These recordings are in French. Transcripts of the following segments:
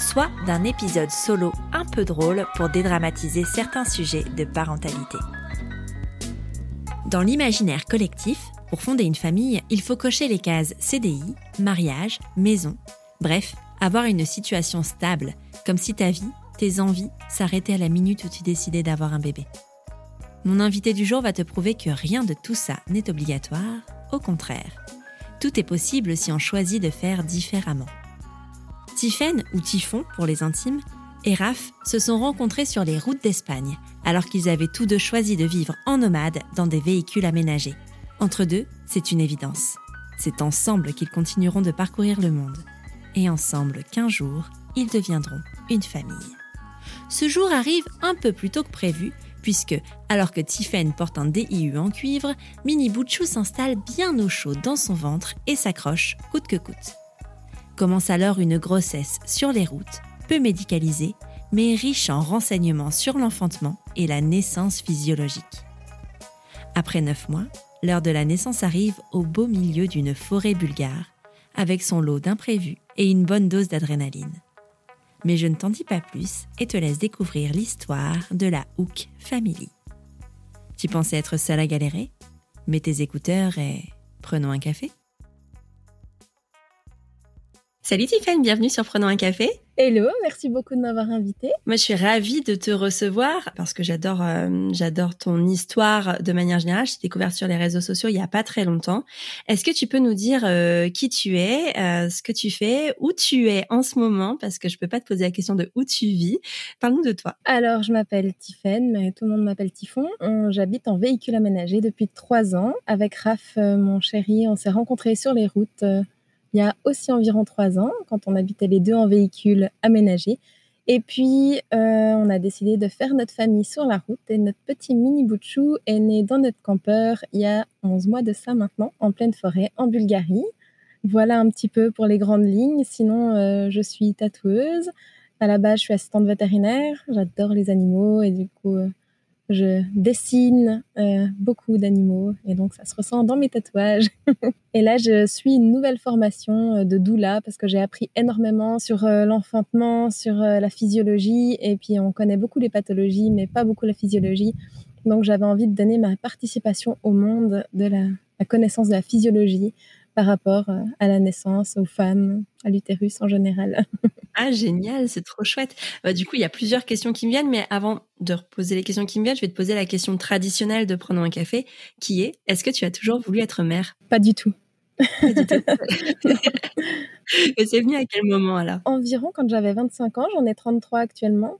soit d'un épisode solo un peu drôle pour dédramatiser certains sujets de parentalité. Dans l'imaginaire collectif, pour fonder une famille, il faut cocher les cases CDI, mariage, maison, bref, avoir une situation stable, comme si ta vie, tes envies s'arrêtaient à la minute où tu décidais d'avoir un bébé. Mon invité du jour va te prouver que rien de tout ça n'est obligatoire, au contraire. Tout est possible si on choisit de faire différemment. Tiphaine, ou Typhon pour les intimes, et Raph se sont rencontrés sur les routes d'Espagne, alors qu'ils avaient tous deux choisi de vivre en nomade dans des véhicules aménagés. Entre deux, c'est une évidence. C'est ensemble qu'ils continueront de parcourir le monde. Et ensemble qu'un jour, ils deviendront une famille. Ce jour arrive un peu plus tôt que prévu, puisque, alors que Tiphaine porte un DIU en cuivre, Mini Bouchou s'installe bien au chaud dans son ventre et s'accroche coûte que coûte. Commence alors une grossesse sur les routes, peu médicalisée, mais riche en renseignements sur l'enfantement et la naissance physiologique. Après neuf mois, l'heure de la naissance arrive au beau milieu d'une forêt bulgare, avec son lot d'imprévus et une bonne dose d'adrénaline. Mais je ne t'en dis pas plus et te laisse découvrir l'histoire de la Hook Family. Tu pensais être seule à galérer? Mets tes écouteurs et prenons un café. Salut Tiffany, bienvenue sur Prenons un café. Hello, merci beaucoup de m'avoir invité. Moi, je suis ravie de te recevoir parce que j'adore, euh, j'adore ton histoire de manière générale. Je t'ai découvert sur les réseaux sociaux il y a pas très longtemps. Est-ce que tu peux nous dire euh, qui tu es, euh, ce que tu fais, où tu es en ce moment? Parce que je peux pas te poser la question de où tu vis. Parle-nous de toi. Alors, je m'appelle Tiffaine, mais tout le monde m'appelle Typhon. J'habite en véhicule aménagé depuis trois ans. Avec Raph, mon chéri, on s'est rencontrés sur les routes il y a aussi environ trois ans, quand on habitait les deux en véhicule aménagé. Et puis, euh, on a décidé de faire notre famille sur la route et notre petit mini bout est né dans notre campeur il y a 11 mois de ça maintenant, en pleine forêt, en Bulgarie. Voilà un petit peu pour les grandes lignes. Sinon, euh, je suis tatoueuse. À la base, je suis assistante vétérinaire. J'adore les animaux et du coup, euh, je dessine euh, beaucoup d'animaux et donc ça se ressent dans mes tatouages. et là, je suis une nouvelle formation euh, de doula parce que j'ai appris énormément sur euh, l'enfantement, sur la physiologie et puis on connaît beaucoup les pathologies mais pas beaucoup la physiologie. Donc j'avais envie de donner ma participation au monde de la connaissance de la physiologie par rapport euh, à la naissance, aux femmes, à l'utérus en général. ah, génial, c'est trop chouette. Bah, du coup, il y a plusieurs questions qui me viennent, mais avant de reposer les questions qui me viennent, je vais te poser la question traditionnelle de Prenons un café, qui est, est-ce que tu as toujours voulu être mère? Pas du tout. Pas du tout. Et c'est venu à quel moment alors? Environ quand j'avais 25 ans, j'en ai 33 actuellement.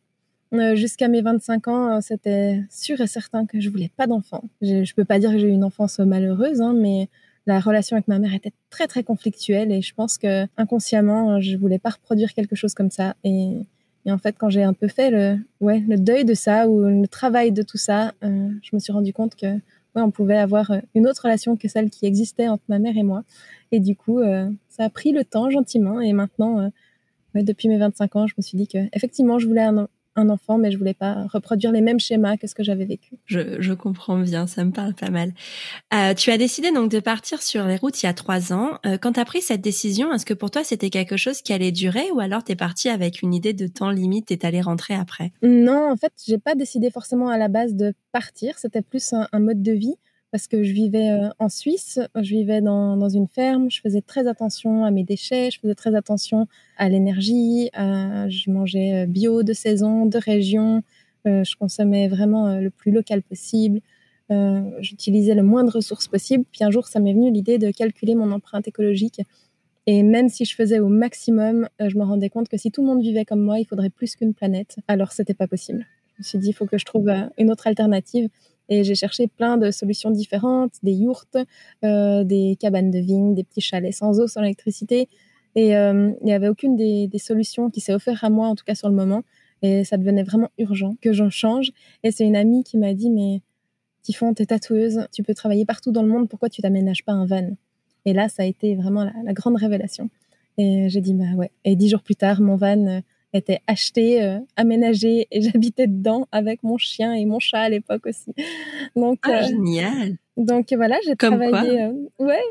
Euh, jusqu'à mes 25 ans, euh, c'était sûr et certain que je voulais pas d'enfant. Je, ne peux pas dire que j'ai eu une enfance malheureuse, hein, mais la relation avec ma mère était très très conflictuelle et je pense que inconsciemment je voulais pas reproduire quelque chose comme ça. Et, en fait quand j'ai un peu fait le ouais le deuil de ça ou le travail de tout ça euh, je me suis rendu compte que ouais, on pouvait avoir une autre relation que celle qui existait entre ma mère et moi. Et du coup euh, ça a pris le temps gentiment. Et maintenant euh, depuis mes 25 ans je me suis dit que effectivement je voulais un, un enfant, mais je voulais pas reproduire les mêmes schémas que ce que j'avais vécu. Je, comprends bien, ça me parle pas mal. Euh, tu as décidé donc de partir sur les routes il y a trois ans. Euh, quand tu as pris cette décision, est-ce que pour toi c'était quelque chose qui allait durer ou alors tu es parti avec une idée de temps limite et allé rentrer après? Non, en fait, j'ai pas décidé forcément à la base de partir. C'était plus un mode de vie parce que je vivais euh, en Suisse, je vivais dans, dans, une ferme, je faisais très attention à mes déchets, je faisais très attention à l'énergie, je mangeais euh, bio de saison, de région, euh, je consommais vraiment le plus local possible, j'utilisais le moins de ressources possible. Puis un jour, ça m'est venu l'idée de calculer mon empreinte écologique. Et même si je faisais au maximum, je me rendais compte que si tout le monde vivait comme moi, il faudrait plus qu'une planète. Alors, c'était pas possible. Je me suis dit, il faut que je trouve une autre alternative. Et j'ai cherché plein de solutions différentes, des yourtes, euh, des cabanes de vigne, des petits chalets sans eau, sans électricité. Et il n'y avait aucune des, solutions qui s'est offerte à moi, en tout cas sur le moment. Et ça devenait vraiment urgent que j'en change. Et c'est une amie qui m'a dit, mais Tifon, t'es tatoueuse, tu peux travailler partout dans le monde, pourquoi tu t'aménages pas un van? Et là, ça a été vraiment la, grande révélation. Et j'ai dit, bah ouais. Et dix jours plus tard, mon van euh, était acheté, euh, aménagé, et j'habitais dedans avec mon chien et mon chat à l'époque aussi. Donc, ah, euh, génial Donc voilà, j'ai travaillé... ouais,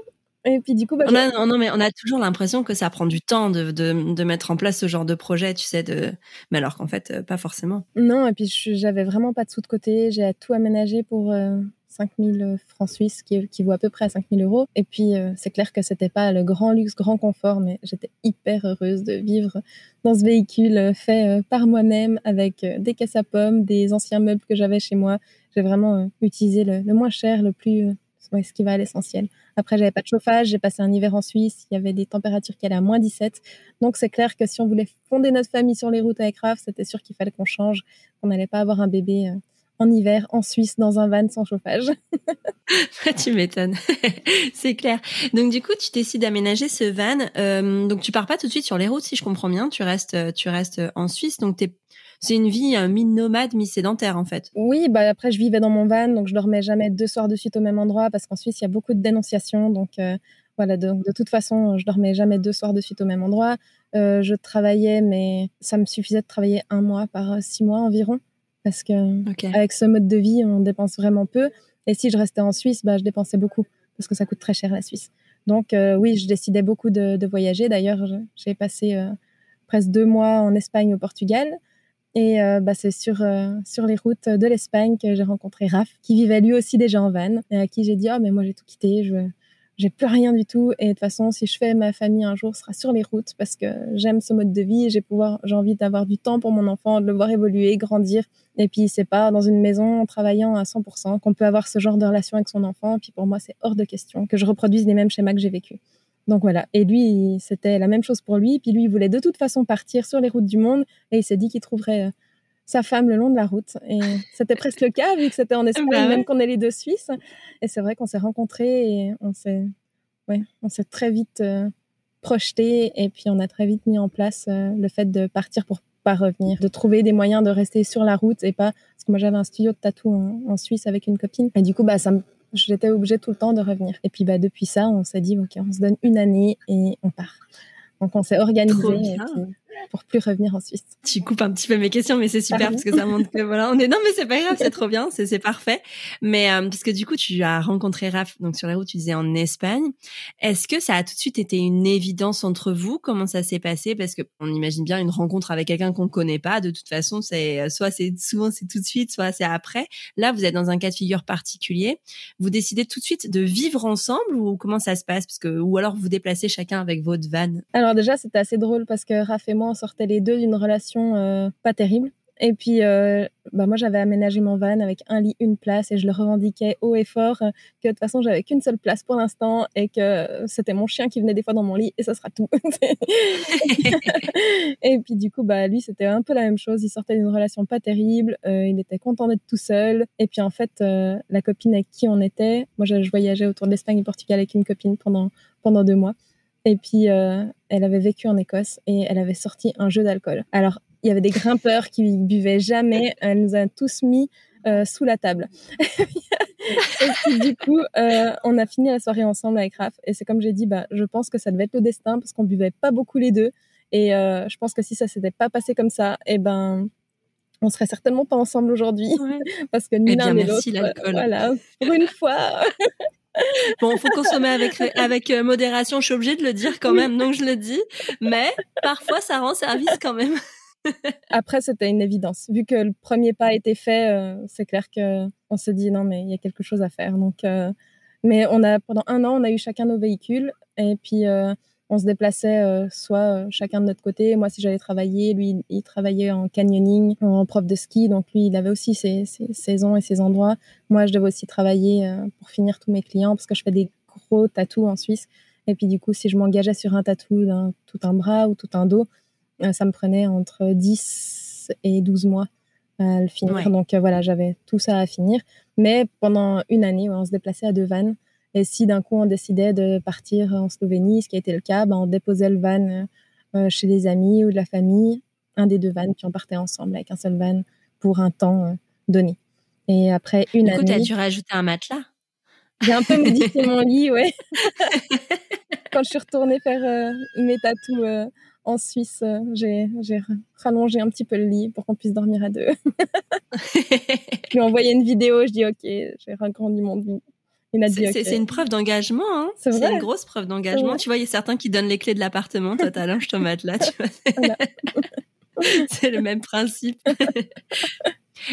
et puis du coup, bah, on a, non, mais on a toujours l'impression que ça prend du temps de, de, de, mettre en place ce genre de projet, tu sais, de... mais alors qu'en fait, euh, pas forcément. Non, et puis j'avais vraiment pas de sous de côté. J'ai tout aménagé pour euh, 5000 euh, francs suisses, qui, qui vaut à peu près à 5000 euros. Et puis, euh, c'est clair que c'était pas le grand luxe, grand confort, mais j'étais hyper heureuse de vivre dans ce véhicule fait par moi-même, avec des caisses à pommes, des anciens meubles que j'avais chez moi. J'ai vraiment utilisé le, moins cher, le plus ce qui va à l'essentiel. Après, j'avais pas de chauffage, j'ai passé un hiver en Suisse, il y avait des températures qui allaient à moins 17. Donc, c'est clair que si on voulait fonder notre famille sur les routes avec Raph, c'était sûr qu'il fallait qu'on change, qu'on n'allait pas avoir un bébé euh, en hiver en Suisse dans un van sans chauffage. tu m'étonnes, c'est clair. Donc du coup, tu décides d'aménager ce van. Euh, donc tu pars pas tout de suite sur les routes, si je comprends bien. Tu restes, tu restes en Suisse. Donc c'est une vie mi-nomade, mi-sédentaire en fait. Oui, bah après je vivais dans mon van, donc je dormais jamais deux soirs de suite au même endroit parce qu'en Suisse il y a beaucoup de dénonciations, donc euh, voilà. Donc de toute façon, je dormais jamais deux soirs de suite au même endroit. Euh, je travaillais, mais ça me suffisait de travailler un mois par euh, six mois environ parce que avec ce mode de vie, on dépense vraiment peu. Et si je restais en Suisse, bah je dépensais beaucoup parce que ça coûte très cher la Suisse. Donc oui, je décidais beaucoup de, de voyager. D'ailleurs, j'ai passé presque deux mois en Espagne, au Portugal. Et euh, bah, c'est sur, euh, sur les routes de l'Espagne que j'ai rencontré Raph, qui vivait lui aussi déjà en van, et à qui j'ai dit Oh, mais moi j'ai tout quitté, je j'ai plus rien du tout. Et de toute façon, si je fais ma famille un jour, sera sur les routes parce que j'aime ce mode de vie. J'ai pouvoir, j'ai envie d'avoir du temps pour mon enfant, de le voir évoluer, grandir. Et puis, c'est pas dans une maison en travaillant à 100% qu'on peut avoir ce genre de relation avec son enfant. Et puis, pour moi, c'est hors de question que je reproduise les mêmes schémas que j'ai vécu. Donc voilà. Et lui, c'était la même chose pour lui. Puis lui, il voulait de toute façon partir sur les routes du monde et il s'est dit qu'il trouverait euh, sa femme le long de la route. Et c'était presque le cas vu que c'était en Espagne, bah même qu'on est les deux Suisses. Et c'est vrai qu'on s'est rencontrés et on s'est, ouais, on s'est très vite euh, projeté et puis on a très vite mis en place euh, le fait de partir pour pas revenir, de trouver des moyens de rester sur la route et pas parce que moi j'avais un studio de tatou en, en Suisse avec une copine et du coup bah ça me j'étais obligée tout le temps de revenir. Et puis bah, depuis ça, on s'est dit, OK, on se donne une année et on part. Donc on s'est organisé pour plus revenir en Suisse. Tu coupes un petit peu mes questions, mais c'est super parce que ça montre que voilà, on est non mais c'est pas grave, c'est trop bien, c'est c'est parfait. Mais euh, parce que du coup tu as rencontré Raph donc sur la route tu disais en Espagne. Est-ce que ça a tout de suite été une évidence entre vous? Comment ça s'est passé? Parce que on imagine bien une rencontre avec quelqu'un qu'on connaît pas. De toute façon, c'est euh, soit c'est souvent c'est tout de suite, soit c'est après. Là, vous êtes dans un cas de figure particulier. Vous décidez tout de suite de vivre ensemble ou comment ça se passe? Parce que ou alors vous déplacez chacun avec votre van. Alors déjà c'était assez drôle parce que Raph et moi on sortait les deux d'une relation euh, pas terrible. Et puis, euh, bah moi, j'avais aménagé mon van avec un lit, une place, et je le revendiquais haut et fort euh, que de toute façon, j'avais qu'une seule place pour l'instant et que c'était mon chien qui venait des fois dans mon lit, et ça sera tout. et puis, du coup, bah lui, c'était un peu la même chose. Il sortait d'une relation pas terrible, il était content d'être tout seul. Et puis, en fait, la copine avec qui on était, moi, je, je voyageais autour de l'Espagne et Portugal avec une copine pendant pendant deux mois. Et puis, euh, elle avait vécu en Écosse et elle avait sorti un jeu d'alcool. Alors, il y avait des grimpeurs qui buvaient jamais. Elle nous a tous mis euh, sous la table. et puis, du coup, euh, on a fini la soirée ensemble avec Raph. Et c'est comme j'ai dit, bah, je pense que ça devait être le destin parce qu'on buvait pas beaucoup les deux. Et je pense que si ça s'était pas passé comme ça, eh ben, on serait certainement pas ensemble aujourd'hui parce que ni eh l'un ni l'autre. Voilà, pour une fois. Bon, faut consommer avec avec euh, modération. Je suis obligée de le dire quand même, donc je le dis. Mais parfois, ça rend service quand même. Après, c'était une évidence. Vu que le premier pas a été fait, euh, c'est clair que on se dit non, mais il y a quelque chose à faire. Donc, euh, mais on a pendant un an, on a eu chacun nos véhicules et puis on se déplaçait euh, soit euh, chacun de notre côté. Moi, si j'allais travailler, lui, il travaillait en canyoning, en prof de ski. Donc, lui, il avait aussi ses, saisons et ses endroits. Moi, je devais aussi travailler euh, pour finir tous mes clients parce que je fais des gros tatous en Suisse. Et puis, du coup, si je m'engageais sur un tatou d'un tout un bras ou tout un dos, ça me prenait entre 10 et 12 mois à le finir. Donc, voilà, j'avais tout ça à finir. Mais pendant une année, on se déplaçait à deux vannes Et si d'un coup on décidait de partir en Slovénie, ce qui a été le cas, ben, on déposait le van chez des amis ou de la famille, un des deux vannes, puis on partait ensemble avec un seul van pour un temps donné. Et après une du coup, année. tu as dû rajouter un matelas J'ai un peu modifié mon lit, ouais. Quand je suis retournée faire euh, mes tatous euh, en Suisse, euh, j'ai rallongé un petit peu le lit pour qu'on puisse dormir à deux. je lui ai envoyé une vidéo, je dis ok, j'ai agrandi mon lit. C'est une preuve d'engagement, hein. c'est une grosse preuve d'engagement. Tu vois, il y a certains qui donnent les clés de l'appartement, toi t'allonges ton matelas, tu vois. c'est le même principe.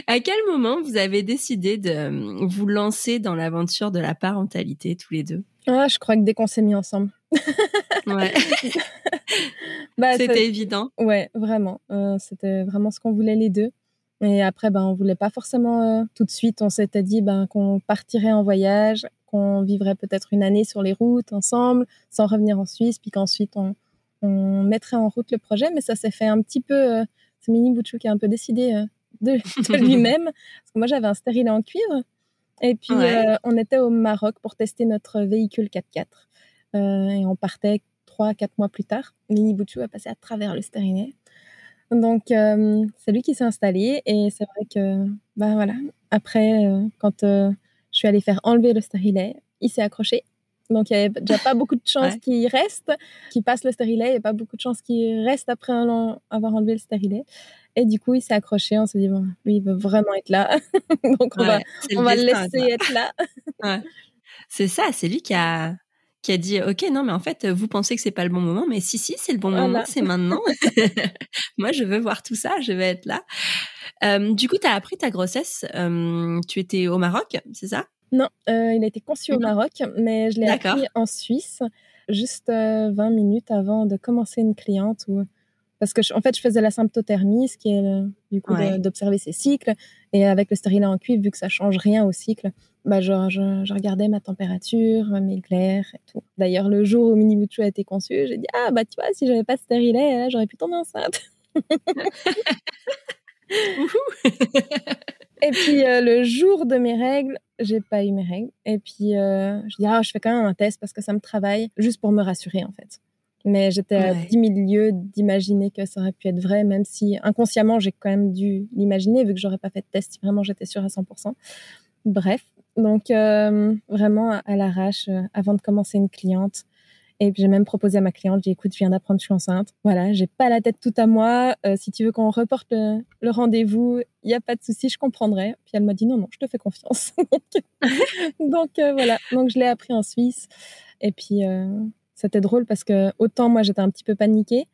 À quel moment vous avez décidé de euh, vous lancer dans l'aventure de la parentalité tous les deux? Ah, Je crois que dès qu'on s'est mis ensemble. ouais. bah, c'était évident. Ouais, vraiment. Euh, c'était vraiment ce qu'on voulait les deux. Et après, ben, on voulait pas forcément euh, tout de suite. On s'était dit ben, qu'on partirait en voyage, qu'on vivrait peut-être une année sur les routes ensemble, sans revenir en Suisse, puis qu'ensuite on, on, mettrait en route le projet. Mais ça s'est fait un petit peu. c'est Mini Bouchou qui a un peu décidé de, lui-même. Parce que moi, j'avais un stérilet en cuivre. Et puis, euh, on était au Maroc pour tester notre véhicule 4x4. Euh, et on partait 3-4 mois plus tard. Mini Bouchou a passé à travers le stérilet. Donc, euh, c'est lui qui s'est installé. Et c'est vrai que, ben voilà, après, quand je suis allée faire enlever le stérilet, il s'est accroché. Donc, il n'y avait déjà pas beaucoup de chances qu'il reste, qu'il passe le stérilet. Il n'y a pas beaucoup de chances qu'il reste après avoir enlevé le stérilet. Et du coup, il s'est accroché. On s'est dit, bon, lui, il veut vraiment être là. Donc, on va, on va le laisser être là. C'est ça, c'est lui qui a, qui a dit, OK, non, mais en fait, vous pensez que c'est pas le bon moment, mais si, si, c'est le bon moment, c'est maintenant. Moi, je veux voir tout ça, je vais être là. Euh, du coup, tu as appris ta grossesse. Euh, tu étais au Maroc, c'est ça? Non, euh, il a été conçu au Maroc, mais je l'ai appris en Suisse, juste 20 minutes avant de commencer une cliente où parce que en fait je faisais la symptothermie ce qui est euh, du coup d'observer ses cycles et avec le stérilet en cuivre vu que ça change rien au cycle bah je, je, regardais ma température mes glaires et tout. D'ailleurs le jour où Mini Bouchou a été conçu j'ai dit ah bah tu vois si j'avais pas de stérilet j'aurais pu tomber enceinte. Et puis euh, le jour de mes règles j'ai pas eu mes règles. Et puis euh, je dis ah je fais quand même un test parce que ça me travaille juste pour me rassurer en fait. Mais j'étais à 10 000 lieues d'imaginer que ça aurait pu être vrai, même si inconsciemment, j'ai quand même dû l'imaginer, vu que j'aurais pas fait de test. Si vraiment j'étais sûre à 100%. Bref, donc euh, vraiment à l'arrache, euh, avant de commencer une cliente. Et j'ai même proposé à ma cliente, j'ai dit, écoute, je viens d'apprendre, je suis enceinte. Voilà, j'ai pas la tête toute à moi. Euh, si tu veux qu'on reporte le, rendez-vous, il n'y a pas de souci, je comprendrai. Puis elle m'a dit, non, non, je te fais confiance. donc, voilà, donc je l'ai appris en Suisse. Et puis, c'était drôle parce que autant moi j'étais un petit peu paniquée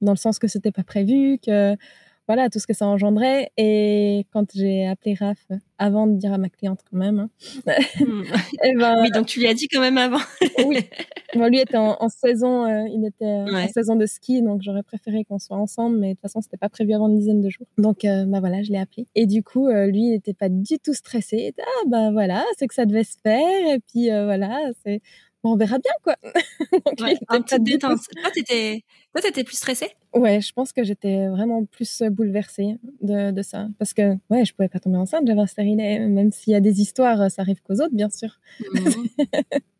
dans le sens que c'était pas prévu, que voilà tout ce que ça engendrait. Et quand j'ai appelé Raph avant de dire à ma cliente quand même, hein, hmm. eh ben, oui donc tu lui as dit quand même avant. oui, lui était en, saison, euh, il était en saison de ski, donc j'aurais préféré qu'on soit ensemble, mais de toute façon c'était pas prévu avant une dizaine de jours. Donc euh, bah voilà, je l'ai appelé. Et du coup euh, lui il n'était pas du tout stressé. Il était, ah bah voilà, c'est que ça devait se faire et puis voilà c'est on verra bien quoi. ouais, un petit détente. Toi, t'étais, toi, t'étais plus stressée? Ouais, je pense que j'étais vraiment plus bouleversée de, de, ça, parce que ouais, je pouvais pas tomber enceinte, j'avais un stérilet, même s'il y a des histoires, ça arrive qu'aux autres, bien sûr. Mmh.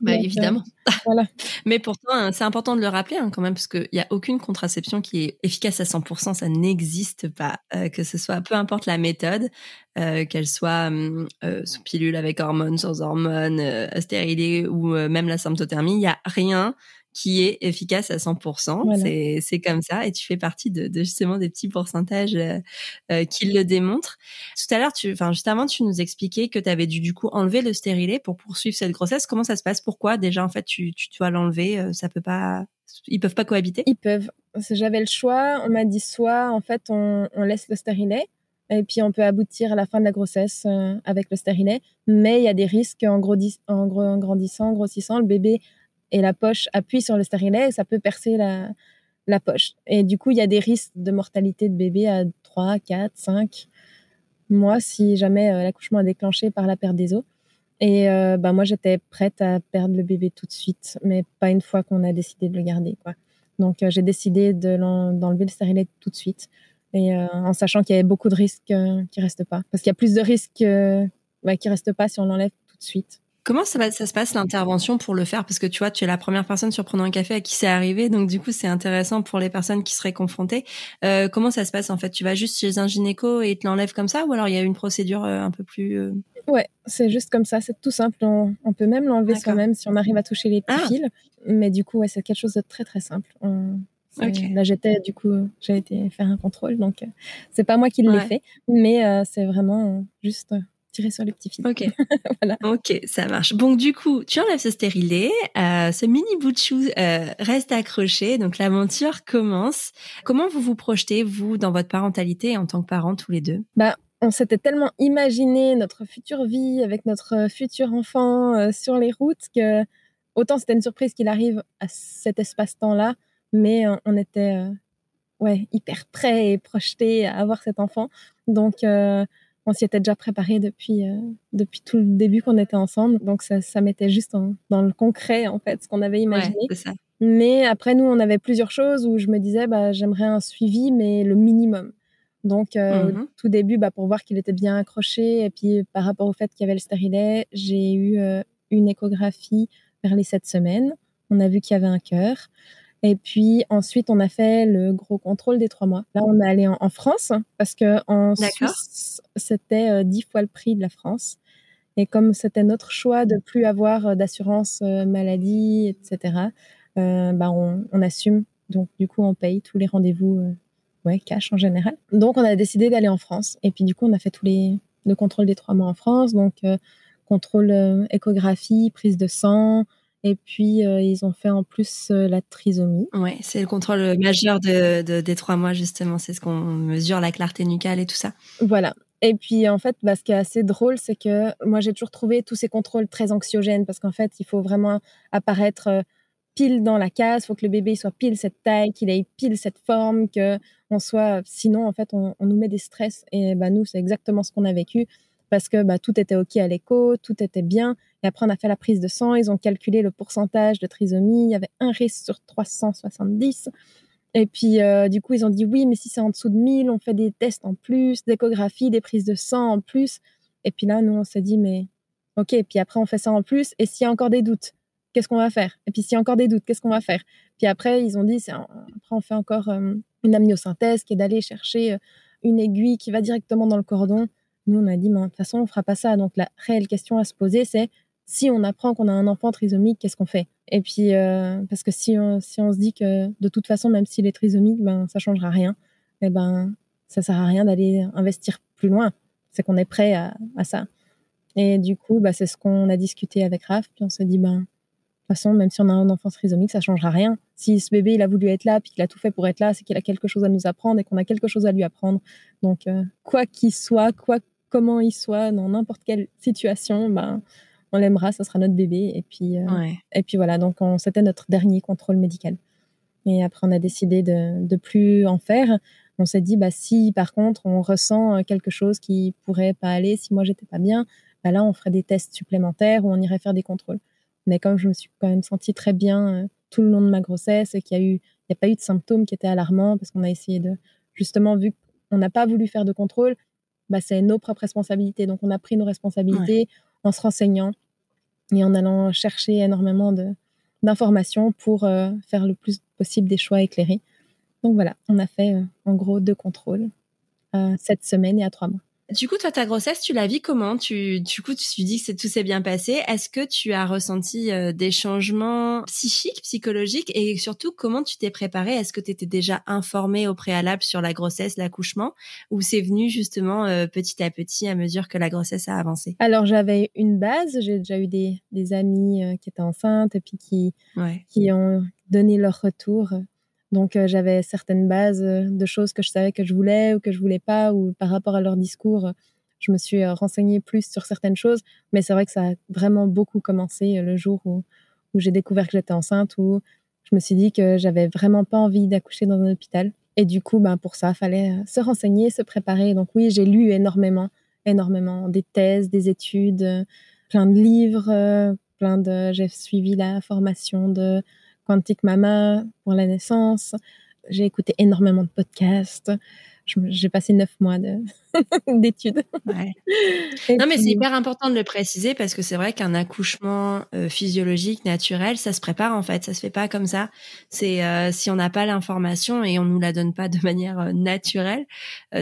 bah, évidemment. voilà. Mais pourtant, hein, c'est important de le rappeler hein, quand même, parce qu'il n'y a aucune contraception qui est efficace à 100%, ça n'existe pas. Euh, que ce soit, peu importe la méthode, euh, qu'elle soit hum, euh, sous pilule avec hormones, sans hormones, stérilée ou même la symptothermie, il n'y a rien qui est efficace à 100%. C'est comme ça et tu fais partie de, de justement des petits pourcentages euh, euh, qui le démontrent. Tout à l'heure, tu, enfin juste avant, tu nous expliquais que tu avais dû du coup enlever le stérilet pour poursuivre cette grossesse. Comment ça se passe? Pourquoi? Déjà en fait tu, tu dois l'enlever euh, Ça peut pas, ils peuvent pas cohabiter? Ils peuvent. J'avais le choix. On m'a dit soit en fait on, on laisse le stérilet et puis on peut aboutir à la fin de la grossesse avec le stérilet. Mais il y a des risques en, en, en grandissant, en grossissant, le bébé et la poche appuie sur le stérilet et ça peut percer la, la poche. Et du coup, il y a des risques de mortalité de bébé à 3, 4, 5 mois si jamais euh, l'accouchement est déclenché par la perte des os. Et euh, bah, moi, j'étais prête à perdre le bébé tout de suite, mais pas une fois qu'on a décidé de le garder. Quoi. Donc, euh, j'ai décidé d'enlever le stérilet tout de suite, et en sachant qu'il y avait beaucoup de risques qui restent pas. Parce qu'il y a plus de risques qui restent pas si on l'enlève tout de suite. Comment ça, ça se passe l'intervention pour le faire? Parce que tu vois, tu es la première personne sur Prenant un café à qui c'est arrivé, donc du coup c'est intéressant pour les personnes qui seraient confrontées. Euh, comment ça se passe en fait? Tu vas juste chez un gynéco et il te l'enlève comme ça, ou alors il y a une procédure euh, un peu plus euh? Ouais, c'est juste comme ça, c'est tout simple. On, peut même l'enlever soi-même si on arrive à toucher les petits ah. fils. Mais du coup, ouais, c'est quelque chose de très très simple. Là, j'étais, du coup, j'ai été faire un contrôle, donc c'est pas moi qui l'ai fait, mais c'est vraiment juste tirer sur les petits fils. Ok. voilà. Ok, ça marche. Bon, du coup, tu enlèves ce stérilet, euh, ce mini bout de chou euh, reste accroché, donc l'aventure commence. Comment vous vous projetez, vous, dans votre parentalité en tant que parents tous les deux? Bah, on s'était tellement imaginé notre future vie avec notre futur enfant euh, sur les routes que autant c'était une surprise qu'il arrive à cet espace-temps-là, mais on était ouais hyper prêts et projetés à avoir cet enfant. Donc on s'y était déjà préparé depuis, euh, depuis tout le début qu'on était ensemble. Donc, ça, ça mettait juste dans le concret, en fait, ce qu'on avait imaginé. Mais après, nous, on avait plusieurs choses où je me disais, bah, j'aimerais un suivi, mais le minimum. Donc, euh, mmh tout début, bah, pour voir qu'il était bien accroché, et puis par rapport au fait qu'il y avait le stérilet, j'ai eu euh, une échographie vers les sept semaines. On a vu qu'il y avait un cœur. Et puis ensuite, on a fait le gros contrôle des trois mois. Là, on est allé en, France parce que en Suisse, c'était euh, dix fois le prix de la France. Et comme c'était notre choix de plus avoir euh, d'assurance euh, maladie, etc., bah on, assume. Donc du coup, on paye tous les rendez-vous, ouais, cash en général. Donc on a décidé d'aller en France. Et puis du coup, on a fait tous les le contrôle des trois mois en France. Donc contrôle échographie, prise de sang, et puis, euh, ils ont fait en plus euh, la trisomie. Ouais, c'est le contrôle majeur de, des trois mois, justement. C'est ce qu'on mesure, la clarté nucale et tout ça. Voilà. Et puis, en fait, bah, ce qui est assez drôle, c'est que moi, j'ai toujours trouvé tous ces contrôles très anxiogènes parce qu'en fait, il faut vraiment apparaître euh, pile dans la case. Il faut que le bébé soit pile cette taille, qu'il ait pile cette forme, que on soit. Sinon, en fait, on, on nous met des stress. Et bah, nous, c'est exactement ce qu'on a vécu parce que bah, tout était OK à l'écho, tout était bien. Et après, on a fait la prise de sang, ils ont calculé le pourcentage de trisomie, il y avait un risque sur 370. Et puis, euh, du coup, ils ont dit oui, mais si c'est en dessous de 1000, on fait des tests en plus, d'échographie, des prises de sang en plus. Et puis là, nous, on s'est dit, mais OK, et puis après, on fait ça en plus. Et s'il y a encore des doutes, qu'est-ce qu'on va faire? Et puis, s'il y a encore des doutes, qu'est-ce qu'on va faire? Puis après, ils ont dit, après, on fait encore euh, une amniosynthèse qui est d'aller chercher euh, une aiguille qui va directement dans le cordon. Nous, on a dit, mais de toute façon, on fera pas ça. Donc, la réelle question à se poser, c'est si on apprend qu'on a un enfant trisomique, qu'est-ce qu'on fait? Et puis, euh, parce que si on, si on se dit que de toute façon, même s'il est trisomique, ben, ça changera rien, eh ben, ça sert à rien d'aller investir plus loin. C'est qu'on est prêt à, ça. Et du coup, bah, c'est ce qu'on a discuté avec Raph. Puis on s'est dit, ben, de toute façon, même si on a un enfant trisomique, ça changera rien. Si ce bébé, il a voulu être là, puis qu'il a tout fait pour être là, c'est qu'il a quelque chose à nous apprendre et qu'on a quelque chose à lui apprendre. Donc, euh, quoi qu'il soit, quoi comment il soit, dans n'importe quelle situation, ben, on l'aimera, ça sera notre bébé. Et puis, euh, et puis voilà, donc c'était notre dernier contrôle médical. Et après, on a décidé de ne plus en faire. On s'est dit, bah, si par contre, on ressent euh, quelque chose qui pourrait pas aller, si moi, j'étais pas bien, bah, là, on ferait des tests supplémentaires ou on irait faire des contrôles. Mais comme je me suis quand même sentie très bien euh, tout le long de ma grossesse et qu'il y a eu, il n'y a pas eu de symptômes qui étaient alarmants parce qu'on a essayé de, justement, vu qu'on n'a pas voulu faire de contrôle, bah, c'est nos propres responsabilités. Donc, on a pris nos responsabilités en se renseignant et en allant chercher énormément d'informations pour euh, faire le plus possible des choix éclairés. Donc voilà, on a fait euh, en gros deux contrôles à cette semaine et à trois mois. Du coup, toi, ta grossesse, tu la vis comment? Tu, Du coup, tu dis que tout s'est bien passé. Est-ce que tu as ressenti euh, des changements psychiques, psychologiques? Et surtout, comment tu t'es préparée? Est-ce que tu étais déjà informée au préalable sur la grossesse, l'accouchement? Ou c'est venu justement euh, petit à petit à mesure que la grossesse a avancé? Alors, j'avais une base. J'ai déjà eu des, des amis euh, qui étaient enceintes et puis qui, qui ont donné leur retour donc euh, j'avais certaines bases euh, de choses que je savais que je voulais ou que je voulais pas, ou par rapport à leur discours, euh, je me suis renseignée plus sur certaines choses. Mais c'est vrai que ça a vraiment beaucoup commencé le jour où, j'ai découvert que j'étais enceinte, où je me suis dit que j'avais vraiment pas envie d'accoucher dans un hôpital. Et du coup, ben, pour ça, fallait se renseigner, se préparer. Donc oui, j'ai lu énormément, énormément, des thèses, des études, plein de livres, plein de. J'ai suivi la formation de Quantique Mama pour la naissance. J'ai écouté énormément de podcasts. j'ai passé neuf mois d'études. Ouais. non, mais c'est hyper important de le préciser parce que c'est vrai qu'un accouchement euh, physiologique, naturel, ça se prépare en fait. Ça se fait pas comme ça. C'est euh, si on n'a pas l'information et on nous la donne pas de manière euh, naturelle,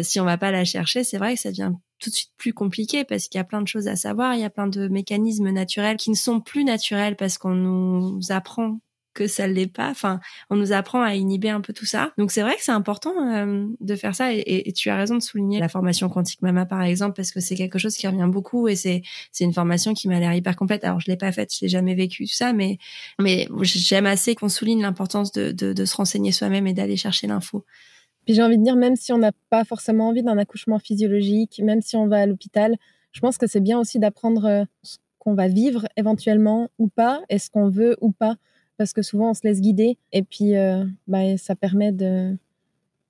si on va pas la chercher, c'est vrai que ça devient tout de suite plus compliqué parce qu'il y a plein de choses à savoir, il y a plein de mécanismes naturels qui ne sont plus naturels parce qu'on nous apprend que ça l'est pas. Enfin, on nous apprend à inhiber un peu tout ça. Donc c'est vrai que c'est important euh, de faire ça. Et, tu as raison de souligner la formation quantique mama par exemple parce que c'est quelque chose qui revient beaucoup et c'est une formation qui m'a l'air hyper complète. Alors je l'ai pas faite, je l'ai jamais vécu tout ça, mais mais j'aime assez qu'on souligne l'importance de, de, de se renseigner soi-même et d'aller chercher l'info. Puis j'ai envie de dire même si on n'a pas forcément envie d'un accouchement physiologique, même si on va à l'hôpital, je pense que c'est bien aussi d'apprendre euh, ce qu'on va vivre éventuellement ou pas, et ce qu'on veut ou pas parce que souvent on se laisse guider et puis euh, bah, ça permet de,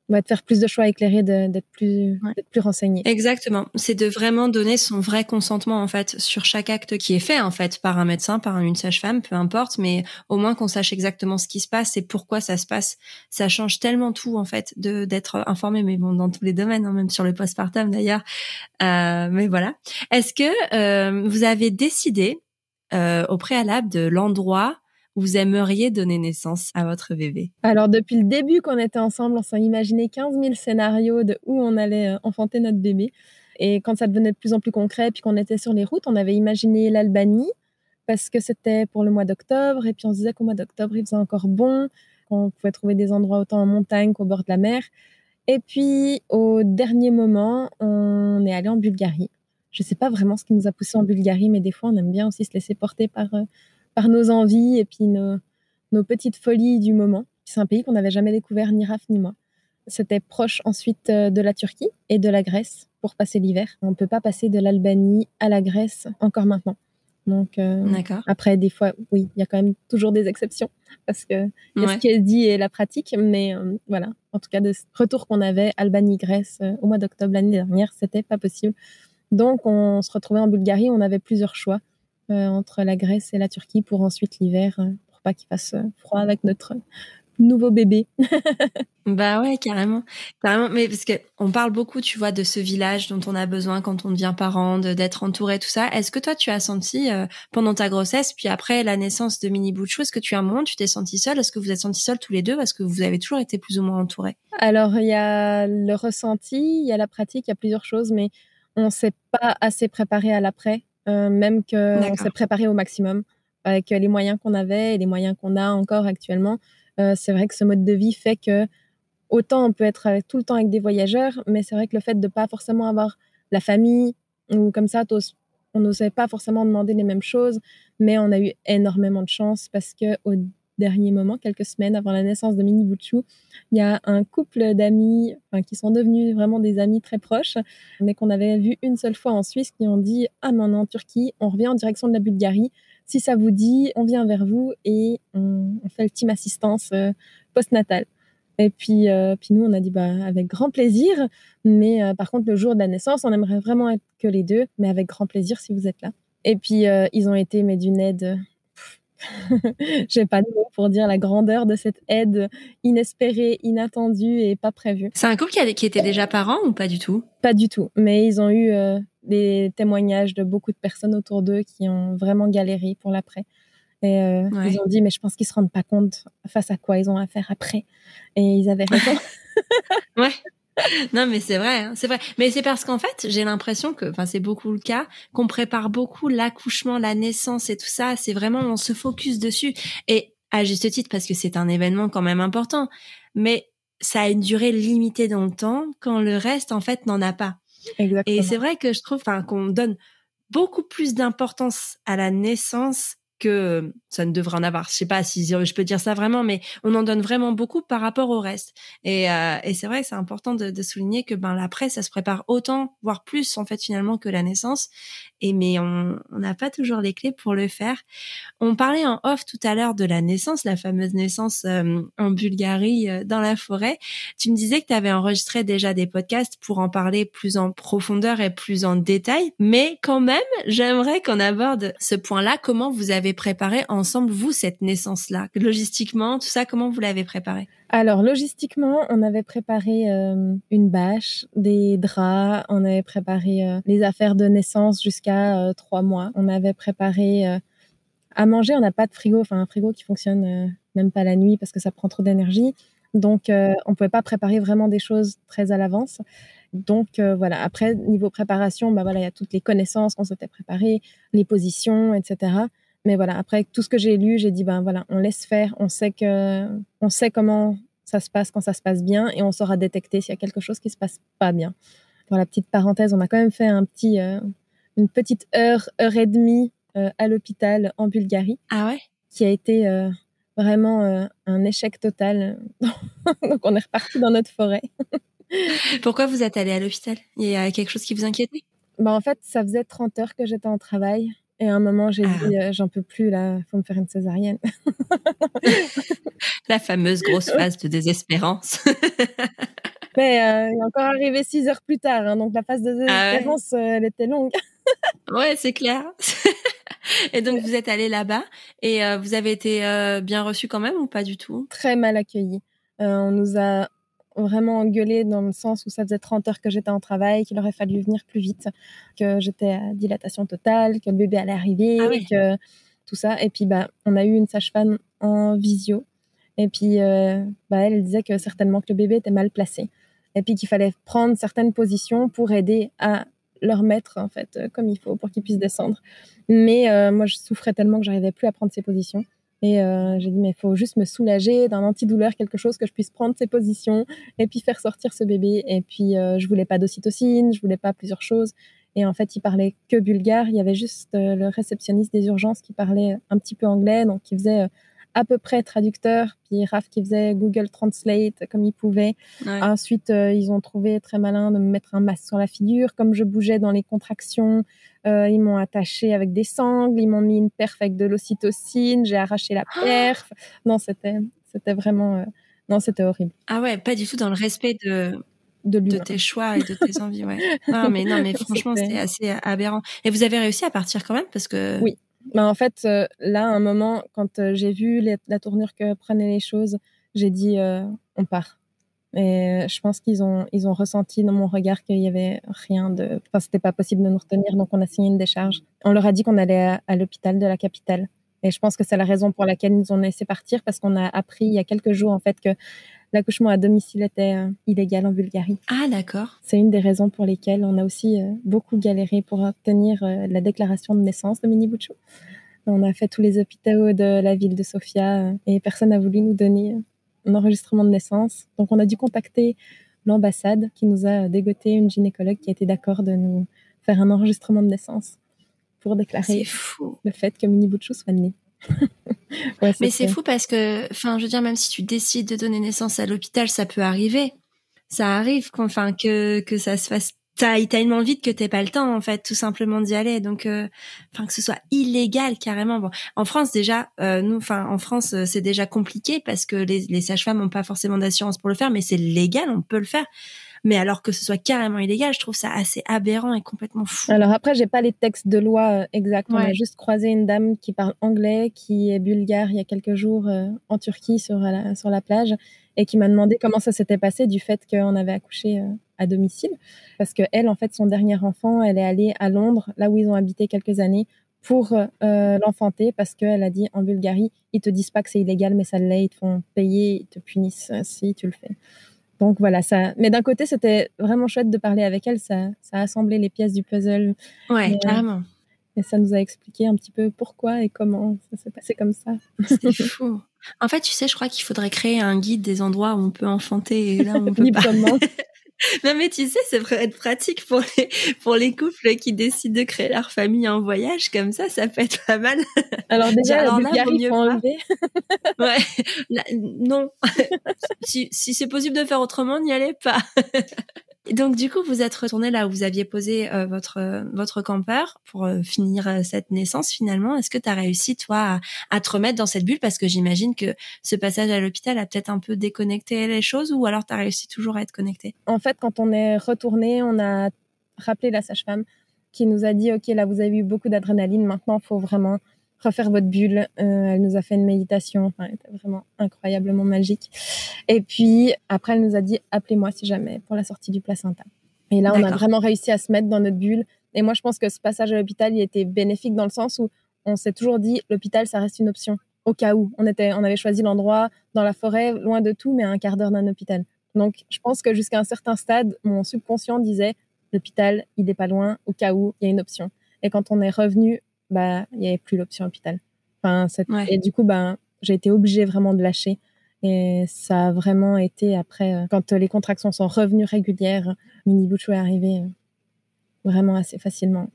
de faire plus de choix éclairés, d'être plus, plus renseigné. Exactement. C'est de vraiment donner son vrai consentement en fait sur chaque acte qui est fait en fait par un médecin, par une sage-femme, peu importe, mais au moins qu'on sache exactement ce qui se passe et pourquoi ça se passe. Ça change tellement tout en fait de d'être informé, mais bon dans tous les domaines, hein, même sur le postpartum d'ailleurs. Euh, mais voilà. Est-ce que euh, vous avez décidé euh, au préalable de l'endroit vous aimeriez donner naissance à votre bébé? Alors, depuis le début qu'on était ensemble, on s'est imaginé 15 000 scénarios de où on allait euh, enfanter notre bébé. Et quand ça devenait de plus en plus concret, puis qu'on était sur les routes, on avait imaginé l'Albanie parce que c'était pour le mois d'octobre. Et puis on se disait qu'au mois d'octobre, il faisait encore bon, qu'on pouvait trouver des endroits autant en montagne qu'au bord de la mer. Et puis, au dernier moment, on est allé en Bulgarie. Je ne sais pas vraiment ce qui nous a poussé en Bulgarie, mais des fois, on aime bien aussi se laisser porter par, euh, par nos envies et puis nos, nos petites folies du moment. C'est un pays qu'on n'avait jamais découvert, ni Raph ni moi. C'était proche ensuite euh, de la Turquie et de la Grèce pour passer l'hiver. On ne peut pas passer de l'Albanie à la Grèce encore maintenant. Donc, euh, après, des fois, oui, il y a quand même toujours des exceptions parce que y a ce qui est dit et la pratique. Mais euh, voilà, en tout cas, de ce retour qu'on avait, Albanie-Grèce, au mois d'octobre l'année dernière, c'était pas possible. Donc, on se retrouvait en Bulgarie, on avait plusieurs choix. Euh, entre la Grèce et la Turquie pour ensuite l'hiver, euh, pour pas qu'il fasse euh, froid avec notre nouveau bébé. bah ouais, carrément, carrément. Mais parce que on parle beaucoup, tu vois, de ce village dont on a besoin quand on devient parent, d'être entouré, tout ça. Est-ce que toi, tu as senti pendant ta grossesse, puis après la naissance de Mini Bouchou, est-ce que tu as un moment, tu t'es senti seule? Est-ce que vous êtes senti seule tous les deux Est-ce que vous avez toujours été plus ou moins entourés Alors il y a le ressenti, il y a la pratique, il y a plusieurs choses, mais on s'est pas assez préparé à l'après. Euh, même qu'on s'est préparé au maximum avec les moyens qu'on avait et les moyens qu'on a encore actuellement. Euh, c'est vrai que ce mode de vie fait que autant on peut être tout le temps avec des voyageurs, mais c'est vrai que le fait de pas forcément avoir la famille ou comme ça, on n'osait pas forcément demander les mêmes choses, mais on a eu énormément de chance parce que au dernier moment, quelques semaines avant la naissance de Mini Bouchou, il y a un couple d'amis qui sont devenus vraiment des amis très proches, mais qu'on avait vu une seule fois en Suisse, qui ont dit Ah, est en Turquie, on revient en direction de la Bulgarie. Si ça vous dit, on vient vers vous et on, fait le team assistance euh, postnatale. Et puis, euh, puis nous, on a dit bah, avec grand plaisir, mais euh, par contre, le jour de la naissance, on aimerait vraiment être que les deux, mais avec grand plaisir si vous êtes là. Et puis, ils ont été mais d'une aide J'ai pas de mots pour dire la grandeur de cette aide inespérée, inattendue et pas prévue. C'est un couple qui, qui, était déjà parent ou pas du tout? Pas du tout, mais ils ont eu euh, des témoignages de beaucoup de personnes autour d'eux qui ont vraiment galéré pour l'après. Et euh, ils ont dit, mais je pense qu'ils se rendent pas compte face à quoi ils ont à faire après. Et ils avaient raison. ouais. non, mais c'est vrai, hein, c'est vrai. Mais c'est parce qu'en fait, j'ai l'impression que, enfin, c'est beaucoup le cas, qu'on prépare beaucoup l'accouchement, la naissance et tout ça. C'est vraiment, on se focus dessus. Et à juste titre, parce que c'est un événement quand même important. Mais ça a une durée limitée dans le temps, quand le reste, en fait, n'en a pas. Exactement. Et c'est vrai que je trouve, enfin, qu'on donne beaucoup plus d'importance à la naissance que ça ne devrait en avoir. Je sais pas si je peux dire ça vraiment, mais on en donne vraiment beaucoup par rapport au reste. Et, euh, et c'est vrai que c'est important de, de, souligner que ben l'après, ça se prépare autant, voire plus en fait finalement que la naissance. Et mais on n'a pas toujours les clés pour le faire. On parlait en off tout à l'heure de la naissance, la fameuse naissance euh, en Bulgarie euh, dans la forêt. Tu me disais que tu avais enregistré déjà des podcasts pour en parler plus en profondeur et plus en détail, mais quand même, j'aimerais qu'on aborde ce point-là. Comment vous avez préparé ensemble vous cette naissance-là, logistiquement, tout ça, comment vous l'avez préparé? Alors, logistiquement, on avait préparé euh, une bâche, des draps, on avait préparé euh, les affaires de naissance jusqu'à euh, trois mois. On avait préparé à manger, on n'a pas de frigo, enfin un frigo qui fonctionne même pas la nuit parce que ça prend trop d'énergie. Donc, on pouvait pas préparer vraiment des choses très à l'avance. Donc voilà. Après niveau préparation, bah voilà, il y a toutes les connaissances qu'on s'était préparées, les positions, etc. Mais voilà, après tout ce que j'ai lu, j'ai dit ben voilà, on laisse faire, on sait que on sait comment ça se passe quand ça se passe bien et on saura détecter s'il y a quelque chose qui se passe pas bien. Pour la petite parenthèse, on a quand même fait un petit euh, une petite heure heure et demie euh, à l'hôpital en Bulgarie. Ah ouais? Qui a été euh, vraiment un échec total. Donc on est reparti dans notre forêt. Pourquoi vous êtes allé à l'hôpital? Il y a quelque chose qui vous inquiétait? Bah en fait, ça faisait 30 heures que j'étais en travail. Et à un moment, j'ai ah. dit, euh, j'en peux plus, là, faut me faire une césarienne. La fameuse grosse phase de désespérance. Mais euh, il est encore arrivé six heures plus tard, hein, donc la phase de ah désespérance, euh, elle était longue. ouais, c'est clair. et donc, vous êtes allé là-bas et vous avez été bien reçu quand même ou pas du tout? Très mal accueilli. on nous a vraiment engueulé dans le sens où ça faisait 30 heures que j'étais en travail, qu'il aurait fallu venir plus vite, que j'étais à dilatation totale, que le bébé allait arriver, ah que tout ça. Et puis, bah, on a eu une sage-femme en visio. Et puis, euh, bah, elle disait que certainement que le bébé était mal placé. Et puis qu'il fallait prendre certaines positions pour aider à leur mettre, en fait, euh, comme il faut pour qu'ils puissent descendre. Mais euh, moi, je souffrais tellement que j'arrivais plus à prendre ces positions. Et euh, j'ai dit, mais il faut juste me soulager d'un antidouleur, quelque chose que je puisse prendre ses positions et puis faire sortir ce bébé. Et puis, euh, je voulais pas d'ocytocine, je voulais pas plusieurs choses. Et en fait, il parlait que bulgare. Il y avait juste euh, le réceptionniste des urgences qui parlait un petit peu anglais, donc qui faisait à peu près traducteur. Puis Raph qui faisait Google Translate comme il pouvait. Ensuite, ils ont trouvé très malin de me mettre un masque sur la figure. Comme je bougeais dans les contractions, euh, ils m'ont attaché avec des sangles, ils m'ont mis une perf avec de l'ocytocine, j'ai arraché la perf. non, c'était c'était vraiment euh, non, c'était horrible. Ah ouais, pas du tout dans le respect de de, de tes choix et de tes envies, ouais. Non, mais non, mais franchement, c'était assez aberrant. Et vous avez réussi à partir quand même parce que oui. Mais en fait, euh, là, à un moment, quand j'ai vu la tournure que prenaient les choses, j'ai dit on part. Et je pense qu'ils ont, ils ont ressenti dans mon regard qu'il y avait rien de, enfin, c'était pas possible de nous retenir, donc on a signé une décharge. On leur a dit qu'on allait à, l'hôpital de la capitale. Et je pense que c'est la raison pour laquelle ils nous ont laissé partir, parce qu'on a appris il y a quelques jours, en fait, que l'accouchement à domicile était euh, illégal en Bulgarie. Ah, d'accord. C'est une des raisons pour lesquelles on a aussi euh, beaucoup galéré pour obtenir euh, la déclaration de naissance de Mini Bouchou. On a fait tous les hôpitaux de la ville de Sofia et personne n'a voulu nous donner un enregistrement de naissance. Donc, on a dû contacter l'ambassade qui nous a dégoté une gynécologue qui été d'accord de nous faire un enregistrement de naissance pour déclarer le fait que Mini Bouchou soit né. Mais c'est fou parce que, enfin, je veux dire, même si tu décides de donner naissance à l'hôpital, ça peut arriver. Ça arrive, enfin, que, que ça se fasse tellement vite que t'aies pas le temps en fait tout simplement d'y aller. Donc euh, enfin que ce soit illégal carrément. Bon en France déjà euh, nous enfin en France euh, c'est déjà compliqué parce que les, les sages-femmes n'ont pas forcément d'assurance pour le faire mais c'est légal on peut le faire mais alors que ce soit carrément illégal, je trouve ça assez aberrant et complètement fou. Alors après, j'ai pas les textes de loi exacts. On a juste croisé une dame qui parle anglais, qui est bulgare il y a quelques jours en Turquie sur la, sur la plage et qui m'a demandé comment ça s'était passé du fait qu'on avait accouché à domicile. Parce que elle, en fait, son dernier enfant, elle est allée à Londres, là où ils ont habité quelques années, pour euh, l'enfanter parce qu'elle a dit en Bulgarie, ils te disent pas que c'est illégal, mais ça l'est, ils te font payer, ils te punissent si tu le fais. Donc voilà, ça. Mais d'un côté, c'était vraiment chouette de parler avec elle, ça, ça a assemblé les pièces du puzzle. Ouais, carrément. Et ça nous a expliqué un petit peu pourquoi et comment ça s'est passé comme ça. C'est fou. En fait, tu sais, je crois qu'il faudrait créer un guide des endroits où on peut enfanter et là on peut pas. non mais tu sais, ça pourrait être pratique pour les pour les couples qui décident de créer leur famille en voyage comme ça, ça peut être pas mal. Alors déjà, faut enlever. ouais, non. si si c'est possible de faire autrement, n'y allez pas. Donc du coup, vous êtes retourné là où vous aviez posé euh, votre euh, votre campeur pour euh, finir cette naissance finalement. Est-ce que tu as réussi toi à, te remettre dans cette bulle? Parce que j'imagine que ce passage à l'hôpital a peut-être un peu déconnecté les choses ou alors tu as réussi toujours à être connecté En fait, quand on est retourné, on a rappelé la sage-femme qui nous a dit OK, là vous avez eu beaucoup d'adrénaline, maintenant faut vraiment refaire votre bulle. elle nous a fait une méditation. Enfin, elle était vraiment incroyablement magique. Et puis, après, elle nous a dit, appelez-moi si jamais pour la sortie du placenta. Et là, on a vraiment réussi à se mettre dans notre bulle. Et moi, je pense que ce passage à l'hôpital, il était bénéfique dans le sens où on s'est toujours dit, l'hôpital, ça reste une option. Au cas où. On, était, on avait choisi l'endroit dans la forêt, loin de tout, mais à un quart d'heure d'un hôpital. Donc, je pense que jusqu'à un certain stade, mon subconscient disait, l'hôpital, il n'est pas loin, au cas où, il y a une option. Et quand on est revenu, bah, il n'y avait plus l'option hôpital. Enfin, Et du coup, bah, j'ai été obligée vraiment de lâcher. Et ça a vraiment été après, euh, quand les contractions sont revenues régulières, Mini Bouchou est arrivé euh, vraiment assez facilement.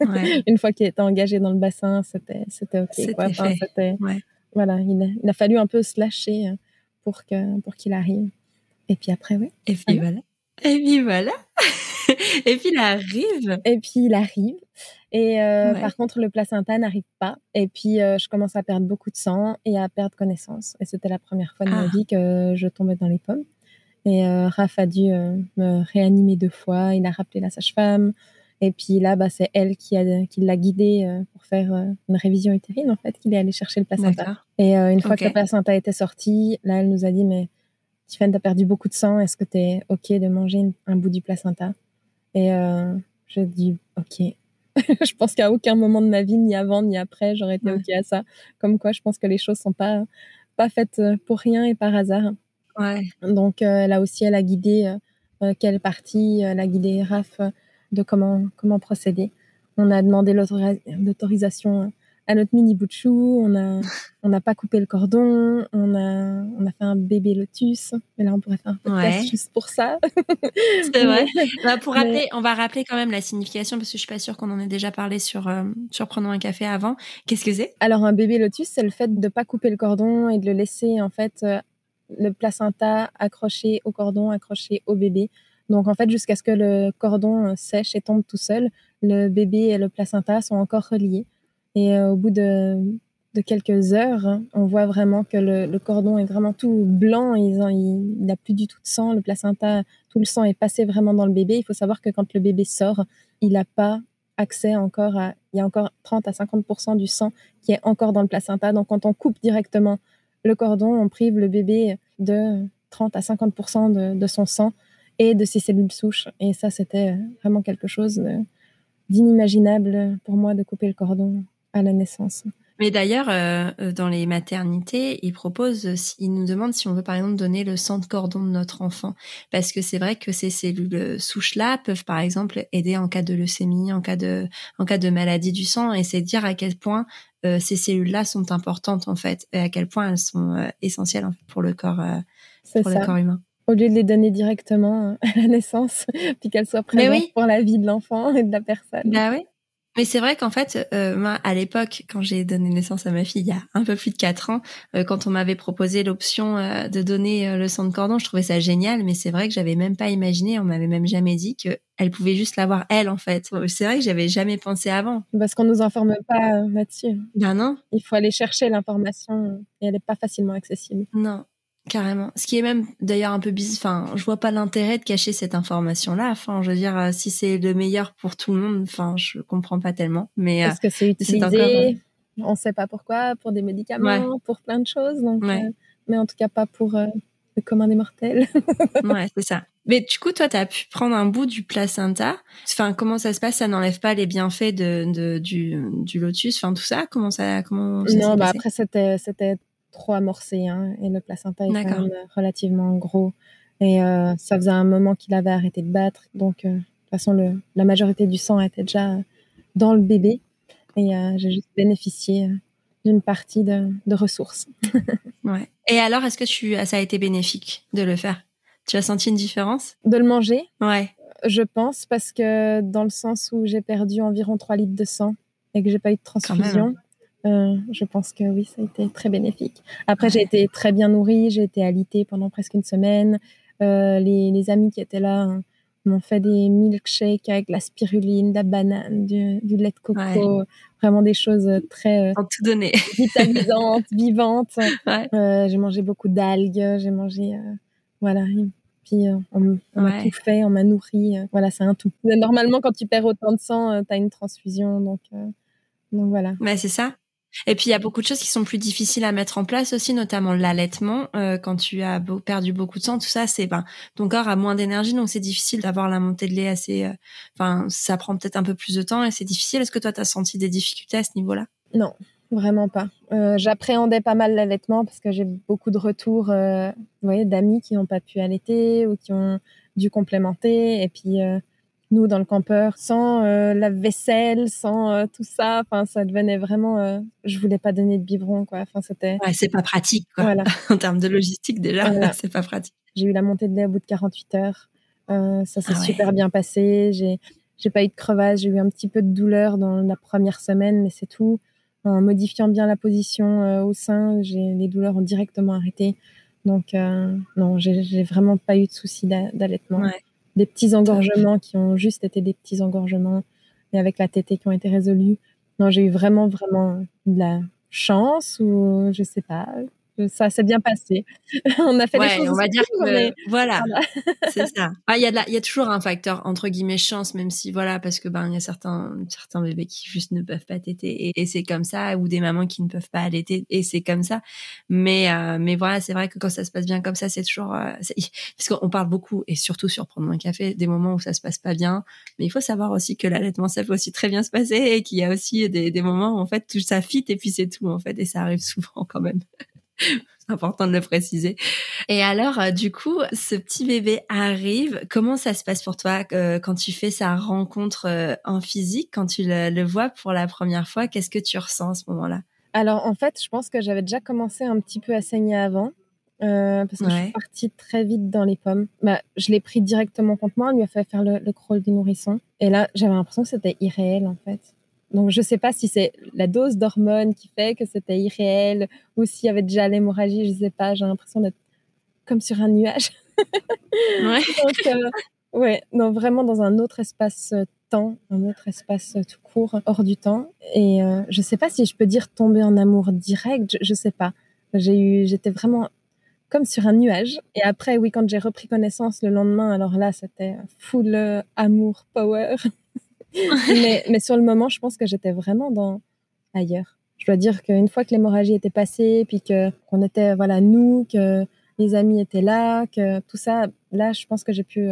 Une fois qu'il était engagé dans le bassin, c'était c'était ok. Quoi. Enfin, Voilà, il a, fallu un peu se lâcher euh, pour que pour qu'il arrive. Et puis après, oui. Et puis voilà. Et puis voilà. et puis il arrive. Et puis il arrive. Et euh, par contre, le placenta n'arrive pas. Et puis, euh, je commence à perdre beaucoup de sang et à perdre connaissance. Et c'était la première fois de ma ah. vie que je tombais dans les pommes. Et euh, Raph a dû me réanimer deux fois. Il a rappelé la sage-femme. Et puis là, bah, c'est elle qui, a, qui l'a guidé pour faire une révision utérine, en fait, qu'il est allé chercher le placenta. Et une fois que le placenta était sorti, là, elle nous a dit, mais Tiffany, t'as perdu beaucoup de sang. Est-ce que t'es OK de manger un bout du placenta? Et je dis, OK. je pense qu'à aucun moment de ma vie, ni avant ni après, j'aurais été OK à ça. Comme quoi, je pense que les choses sont pas, pas faites euh, pour rien et par hasard. Ouais. Donc euh, là aussi, elle a guidé euh, quelle partie, elle a guidé Raph de comment, comment procéder. On a demandé l'autorisation à notre mini bout de chou, on a on n'a pas coupé le cordon, on a on a fait un bébé lotus, mais là on pourrait faire un podcast juste pour ça. C'est vrai. Bah, pour rappeler, on va rappeler quand même la signification parce que je suis pas sûre qu'on en ait déjà parlé sur euh, sur prenons un café avant. Qu'est-ce que c'est? Alors un bébé lotus, c'est le fait de pas couper le cordon et de le laisser en fait euh, le placenta accroché au cordon, accroché au bébé. Donc en fait jusqu'à ce que le cordon euh, sèche et tombe tout seul, le bébé et le placenta sont encore reliés. Et euh, au bout de, quelques heures, on voit vraiment que le, cordon est vraiment tout blanc. Il n'a plus du tout de sang. Le placenta, tout le sang est passé vraiment dans le bébé. Il faut savoir que quand le bébé sort, il n'a pas accès encore à. Il y a encore 30 à 50% du sang qui est encore dans le placenta. Donc quand on coupe directement le cordon, on prive le bébé de 30 à 50 de, de son sang et de ses cellules souches. Et ça, c'était vraiment quelque chose d'inimaginable pour moi de couper le cordon à la naissance. Mais d'ailleurs, euh, euh, dans les maternités, ils proposent, ils nous demandent si on veut par exemple donner le sang de cordon de notre enfant, parce que c'est vrai que ces cellules souches-là peuvent par exemple aider en cas de leucémie, en cas de, en cas de maladie du sang, et c'est dire à quel point euh, ces cellules-là sont importantes en fait, et à quel point elles sont essentielles pour le corps, pour le corps humain. Au lieu de les donner directement à la naissance, puis qu'elles soient présentes pour la vie de l'enfant et de la personne. Bah oui. Mais c'est vrai qu'en fait, euh, moi, à l'époque, quand j'ai donné naissance à ma fille, il y a un peu plus de quatre ans, euh, quand on m'avait proposé l'option euh, de donner le sang de cordon, je trouvais ça génial. Mais c'est vrai que j'avais même pas imaginé, on m'avait même jamais dit que elle pouvait juste l'avoir elle, en fait. C'est vrai que j'avais jamais pensé avant. Parce qu'on nous informe pas là-dessus. Ben non. Il faut aller chercher l'information et elle est pas facilement accessible. Non. Carrément. Ce qui est même d'ailleurs un peu bizarre. Enfin, je vois pas l'intérêt de cacher cette information-là. Enfin, je veux dire, euh, si c'est le meilleur pour tout le monde, enfin, je comprends pas tellement. Mais est-ce que c'est utilisé encore... Euh, On sait pas pourquoi, pour des médicaments, pour plein de choses. Donc, euh, mais en tout cas pas pour le commun des mortels. ouais, c'est ça. Mais du coup, toi, tu as pu prendre un bout du placenta. Enfin, comment ça se passe? Ça n'enlève pas les bienfaits de, de du, du, lotus, enfin tout ça? Comment ça Comment Non, bah après c'était c'était trop amorcé hein, et le placenta est quand même relativement gros. Et euh, ça faisait un moment qu'il avait arrêté de battre. Donc, euh, de toute façon, le, la majorité du sang était déjà dans le bébé. Et euh, j'ai juste bénéficié d'une partie de, de ressources. ouais. Et alors, est-ce que tu, ça a été bénéfique de le faire? Tu as senti une différence? De le manger? Ouais. Je pense, parce que dans le sens où j'ai perdu environ 3 litres de sang et que j'ai pas eu de transfusion, euh, je pense que oui, ça a été très bénéfique. Après, j'ai été très bien nourrie, j'ai été alitée pendant presque une semaine. Euh, les, les, amis qui étaient là hein, m'ont fait des milkshakes avec de la spiruline, de la banane, du, du lait de coco, vraiment des choses très euh, tout donné. vitalisantes, vivantes. Ouais. Euh, j'ai mangé beaucoup d'algues, j'ai mangé, euh, voilà. Puis on, on m'a tout fait, on m'a nourri. voilà, c'est un tout. Normalement, quand tu perds autant de sang, tu as une transfusion, donc. donc voilà. Mais c'est ça. Et puis il y a beaucoup de choses qui sont plus difficiles à mettre en place aussi, notamment l'allaitement. Euh, quand tu as perdu beaucoup de sang, tout ça, c'est ben ton corps a moins d'énergie, donc c'est difficile d'avoir la montée de lait assez. Euh, enfin, ça prend peut-être un peu plus de temps et c'est difficile. Est-ce que toi, tu as senti des difficultés à ce niveau-là? Non, vraiment pas. Euh, j'appréhendais pas mal l'allaitement parce que j'ai beaucoup de retours, d'amis qui n'ont pas pu allaiter ou qui ont dû complémenter. Et puis nous dans le campeur sans euh, la vaisselle, sans euh, tout ça. Enfin, ça devenait vraiment. Euh, je voulais pas donner de biberon, quoi. Enfin, c'était. Ouais, c'est pas pratique, quoi. Voilà. en termes de logistique, déjà, c'est pas pratique. J'ai eu la montée de lait au bout de 48 heures. ça s'est ah super bien passé. J'ai, j'ai pas eu de crevasse. J'ai eu un petit peu de douleur dans la première semaine, mais c'est tout. En modifiant bien la position au sein, j'ai les douleurs ont directement arrêté. Donc non, j'ai, j'ai vraiment pas eu de soucis d'allaitement. Ouais des petits engorgements qui ont juste été des petits engorgements, mais avec la tétée qui ont été résolus. Non, j'ai eu vraiment, vraiment de la chance ou je sais pas, ça s'est bien passé. on a fait des choses. On va dire que voilà, c'est ça. Ah, il y a il y a toujours un facteur entre guillemets chance, même si voilà, parce que ben il y a certains certains bébés qui juste ne peuvent pas téter et, c'est comme ça, ou des mamans qui ne peuvent pas allaiter et c'est comme ça. Mais euh, mais voilà, c'est vrai que quand ça se passe bien comme ça, c'est toujours euh, parce qu'on parle beaucoup et surtout sur prendre un café des moments où ça se passe pas bien. Mais il faut savoir aussi que l'allaitement ça peut aussi très bien se passer et qu'il y a aussi des, des moments où en fait tout ça fit et puis c'est tout en fait et ça arrive souvent quand même. C'est important de le préciser. Et alors, euh, du coup, ce petit bébé arrive. Comment ça se passe pour toi euh, quand tu fais sa rencontre euh, en physique, quand tu le, vois pour la première fois? Qu'est-ce que tu ressens à ce moment-là? Alors, en fait, je pense que j'avais déjà commencé un petit peu à saigner avant. parce que je suis partie très vite dans les pommes. Bah, je l'ai pris directement contre moi, on lui a fait faire le, le crawl du nourrisson. Et là, j'avais l'impression que c'était irréel en fait. Donc, je ne sais pas si c'est la dose d'hormones qui fait que c'était irréel ou s'il y avait déjà l'hémorragie, je ne sais pas. J'ai l'impression d'être comme sur un nuage. ouais. Donc, euh, ouais, non, vraiment dans un autre espace-temps, un autre espace tout court, hors du temps. Et euh, je ne sais pas si je peux dire tomber en amour direct, je ne sais pas. J'ai eu, j'étais vraiment comme sur un nuage. Et après, oui, quand j'ai repris connaissance le lendemain, alors là, c'était full euh, amour, power. mais, sur le moment, je pense que j'étais vraiment dans ailleurs. Je dois dire qu'une fois que l'hémorragie était passée, puis que qu'on était voilà nous, que les amis étaient là, que tout ça, là, je pense que j'ai pu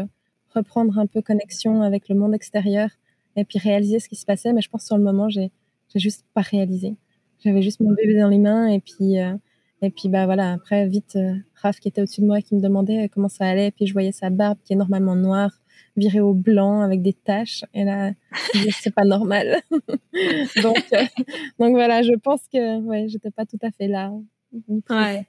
reprendre un peu connexion avec le monde extérieur et puis réaliser ce qui se passait. Mais je pense que sur le moment, j'ai j'ai juste pas réalisé. J'avais juste mon bébé dans les mains et puis euh, et puis bah voilà. Après vite, euh, Raph qui était au-dessus de moi qui me demandait comment ça allait. Et puis je voyais sa barbe qui est normalement noire viré au blanc avec des taches. Et là, c'est pas normal. donc, euh, donc voilà, je pense que ouais, j'étais pas tout à fait là. Ouais.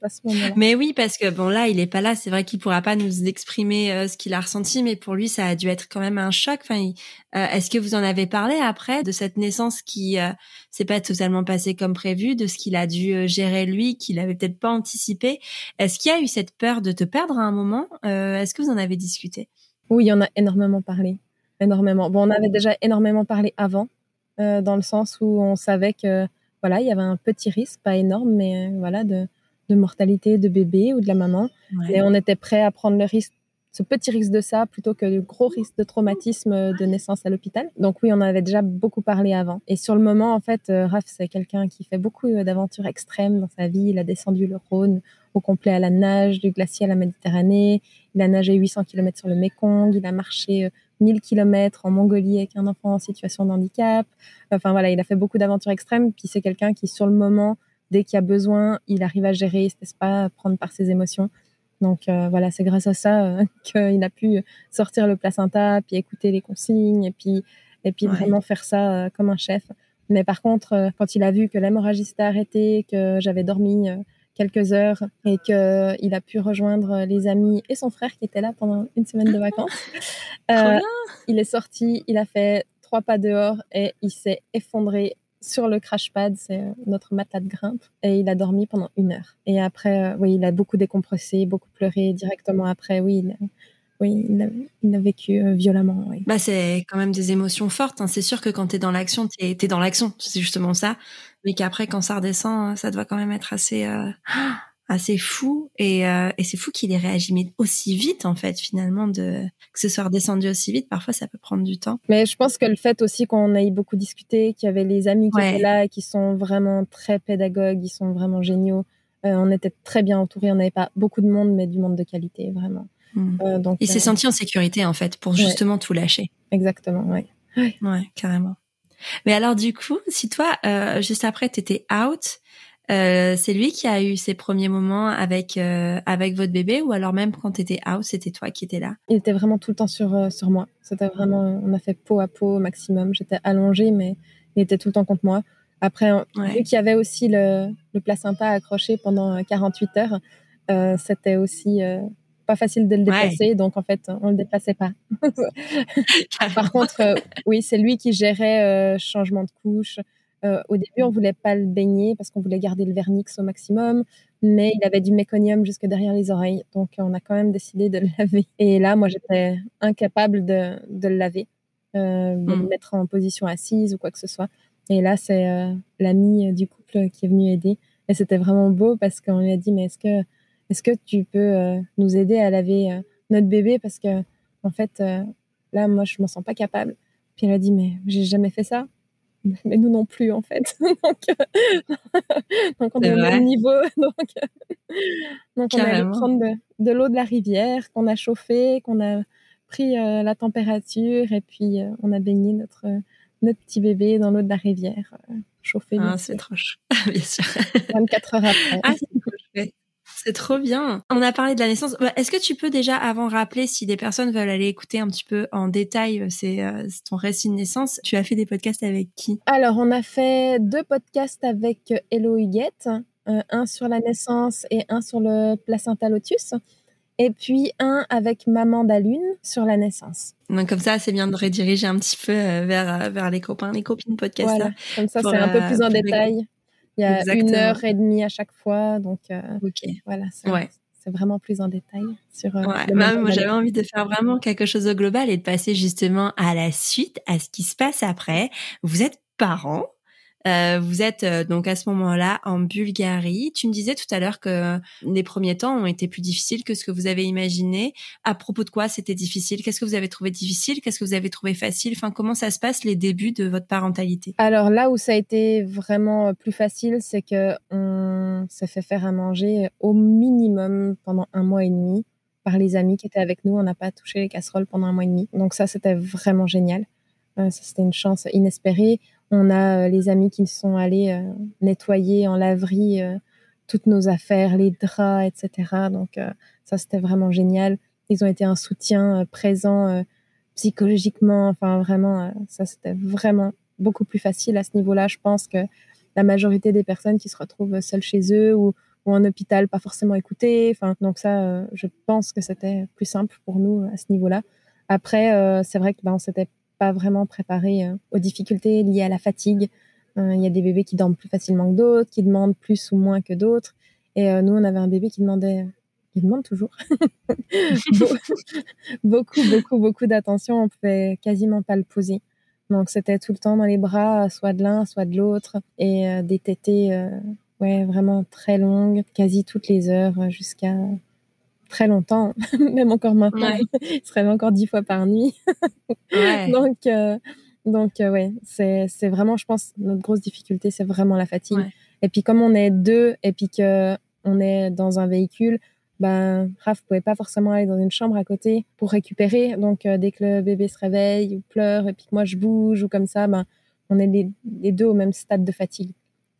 Mais oui, parce que bon là, il est pas là. C'est vrai qu'il pourra pas nous exprimer euh, ce qu'il a ressenti, mais pour lui, ça a dû être quand même un choc. Enfin, euh, est-ce que vous en avez parlé après de cette naissance qui s'est pas totalement passée comme prévu, de ce qu'il a dû gérer lui, qu'il avait peut-être pas anticipé? Est-ce qu'il y a eu cette peur de te perdre à un moment? Est-ce que vous en avez discuté? Oui, on a énormément parlé. Énormément. Bon, on avait déjà énormément parlé avant, euh, dans le sens où on savait que voilà, il y avait un petit risque, pas énorme, mais euh, voilà, de, de, mortalité de bébé ou de la maman. Et on était prêt à prendre le risque, ce petit risque de ça, plutôt que le gros risque de traumatisme de naissance à l'hôpital. Donc oui, on avait déjà beaucoup parlé avant. Et sur le moment, en fait, euh, Raph, c'est quelqu'un qui fait beaucoup d'aventures extrêmes dans sa vie. Il a descendu le Rhône au complet à la nage, du glacier à la Méditerranée. Il a nagé 800 km sur le Mékong. Il a marché 1000 euh, km en Mongolie avec un enfant en situation de handicap. Enfin voilà, il a fait beaucoup d'aventures extrêmes. Puis c'est quelqu'un qui, sur le moment, dès qu'il y a besoin, il arrive à gérer, il ne se laisse pas prendre par ses émotions. Donc euh, voilà, c'est grâce à ça euh, qu'il a pu sortir le placenta, puis écouter les consignes, et puis, et puis vraiment faire ça comme un chef. Mais par contre, quand il a vu que l'hémorragie s'était arrêtée, que j'avais dormi quelques heures et qu'il a pu rejoindre les amis et son frère qui était là pendant une semaine de vacances. Euh, il est sorti, il a fait trois pas dehors et il s'est effondré sur le crash pad, c'est notre matelas de grimpe, et il a dormi pendant une heure. Et après, euh, oui, il a beaucoup décompressé, beaucoup pleuré directement après. Oui, il, oui, il a, vécu euh, violemment. Oui. Bah, c'est quand même des émotions fortes. Hein. C'est sûr que quand tu es dans l'action, tu es, dans l'action. C'est justement ça. Mais qu'après, quand ça redescend, ça doit quand même être assez, euh, c'est fou et, euh, et c'est fou qu'il ait réagi aussi vite en fait finalement de que ce soit redescendu aussi vite. Parfois ça peut prendre du temps. Mais je pense que le fait aussi qu'on ait beaucoup discuté, qu'il y avait les amis qui étaient là, qui sont vraiment très pédagogues, ils sont vraiment géniaux. Euh, on était très bien entourés. On n'avait pas beaucoup de monde, mais du monde de qualité vraiment. Hmm. Euh, donc il s'est senti en sécurité en fait pour justement tout lâcher. Exactement, ouais. Ouais, carrément. Mais alors du coup, si toi juste après t'étais out euh, c'est lui qui a eu ses premiers moments avec euh, avec votre bébé ou alors même quand tu étais out, c'était toi qui étais là? Il était vraiment tout le temps sur euh, sur moi. C'était vraiment on a fait peau à peau au maximum. J'étais allongée mais il était tout le temps contre moi. Après vu qu'il y avait aussi le le placenta accroché pendant 48 heures, c'était aussi pas facile de le déplacer, donc en fait, on le déplaçait pas. Par contre, oui, c'est lui qui gérait changement de couche, euh, au début, on voulait pas le baigner parce qu'on voulait garder le vernix au maximum, mais il avait du méconium jusque derrière les oreilles, donc on a quand même décidé de le laver. Et là, moi, j'étais incapable de, de, le laver, euh, de le mmh. mettre en position assise ou quoi que ce soit. Et là, c'est euh, l'ami du couple qui est venu aider, et c'était vraiment beau parce qu'on lui a dit, mais est-ce que, est-ce que tu peux euh, nous aider à laver euh, notre bébé? Parce que, en fait, là, moi, je m'en sens pas capable. Puis elle a dit, mais j'ai jamais fait ça mais nous non plus en fait. donc, euh, donc, on est, au même niveau. Donc, donc on allé prendre de, l'eau de la rivière qu'on a chauffée, qu'on a pris euh, la température et puis euh, on a baigné notre notre petit bébé dans l'eau de la rivière chauffée. Ah, c'est trop chaud, bien sûr. 24 heures après. Ah, c'est trop bien. On a parlé de la naissance. Bah, est-ce que tu peux déjà avant rappeler si des personnes veulent aller écouter un petit peu en détail euh, c'est ton récit de naissance? Tu as fait des podcasts avec qui? Alors on a fait deux podcasts avec Hello Huguette, euh, un sur la naissance et un sur le placenta lotus. Et puis un avec Maman d'Alune sur la naissance. Donc comme ça, c'est bien de rediriger un petit peu euh, vers, vers les copains, les copines podcast. Voilà. Comme ça, c'est un peu plus en détail. Il y a une heure et demie à chaque fois. Donc, euh, voilà, c'est vraiment plus en détail sur. Euh, bah, moi, j'avais envie de faire vraiment quelque chose au global et de passer justement à la suite, à ce qui se passe après. Vous êtes parents. Euh, vous êtes euh, donc à ce moment-là en Bulgarie. Tu me disais tout à l'heure que les premiers temps ont été plus difficiles que ce que vous avez imaginé. À propos de quoi c'était difficile? Qu'est-ce que vous avez trouvé difficile? Qu'est-ce que vous avez trouvé facile? Enfin, comment ça se passe les débuts de votre parentalité? Alors là où ça a été vraiment plus facile, c'est que on s'est fait faire à manger au minimum pendant un mois et demi par les amis qui étaient avec nous. On n'a pas touché les casseroles pendant un mois et demi. Donc ça, c'était vraiment génial. Euh, c'était une chance inespérée. On a euh, les amis qui sont allés euh, nettoyer en laverie euh, toutes nos affaires, les draps, etc. Donc ça, c'était vraiment génial. Ils ont été un soutien présent psychologiquement. Enfin, vraiment, ça, c'était vraiment beaucoup plus facile à ce niveau-là. Je pense que la majorité des personnes qui se retrouvent seules chez eux ou, ou en hôpital, pas forcément écoutées. Enfin, donc ça, je pense que c'était plus simple pour nous à ce niveau-là. Après, c'est vrai que ben, on s'était pas vraiment préparé euh, aux difficultés liées à la fatigue. Euh, il y a des bébés qui dorment plus facilement que d'autres, qui demandent plus ou moins que d'autres. Et euh, nous, on avait un bébé qui demandait, il demande toujours beaucoup, beaucoup, beaucoup d'attention. On pouvait quasiment pas le poser. Donc c'était tout le temps dans les bras, soit de l'un, soit de l'autre, et des tétées, ouais, vraiment très longues, quasi toutes les heures, jusqu'à très longtemps, même encore maintenant. il se encore dix fois par nuit. Donc, euh, donc euh, ouais, c'est, c'est vraiment, je pense, notre grosse difficulté, c'est vraiment la fatigue. Et puis, comme on est deux et puis que on est dans un véhicule, ben, Raph pouvait pas forcément aller dans une chambre à côté pour récupérer. Donc, euh, dès que le bébé se réveille ou pleure et puis que moi je bouge ou comme ça, ben, on est les, les deux au même stade de fatigue.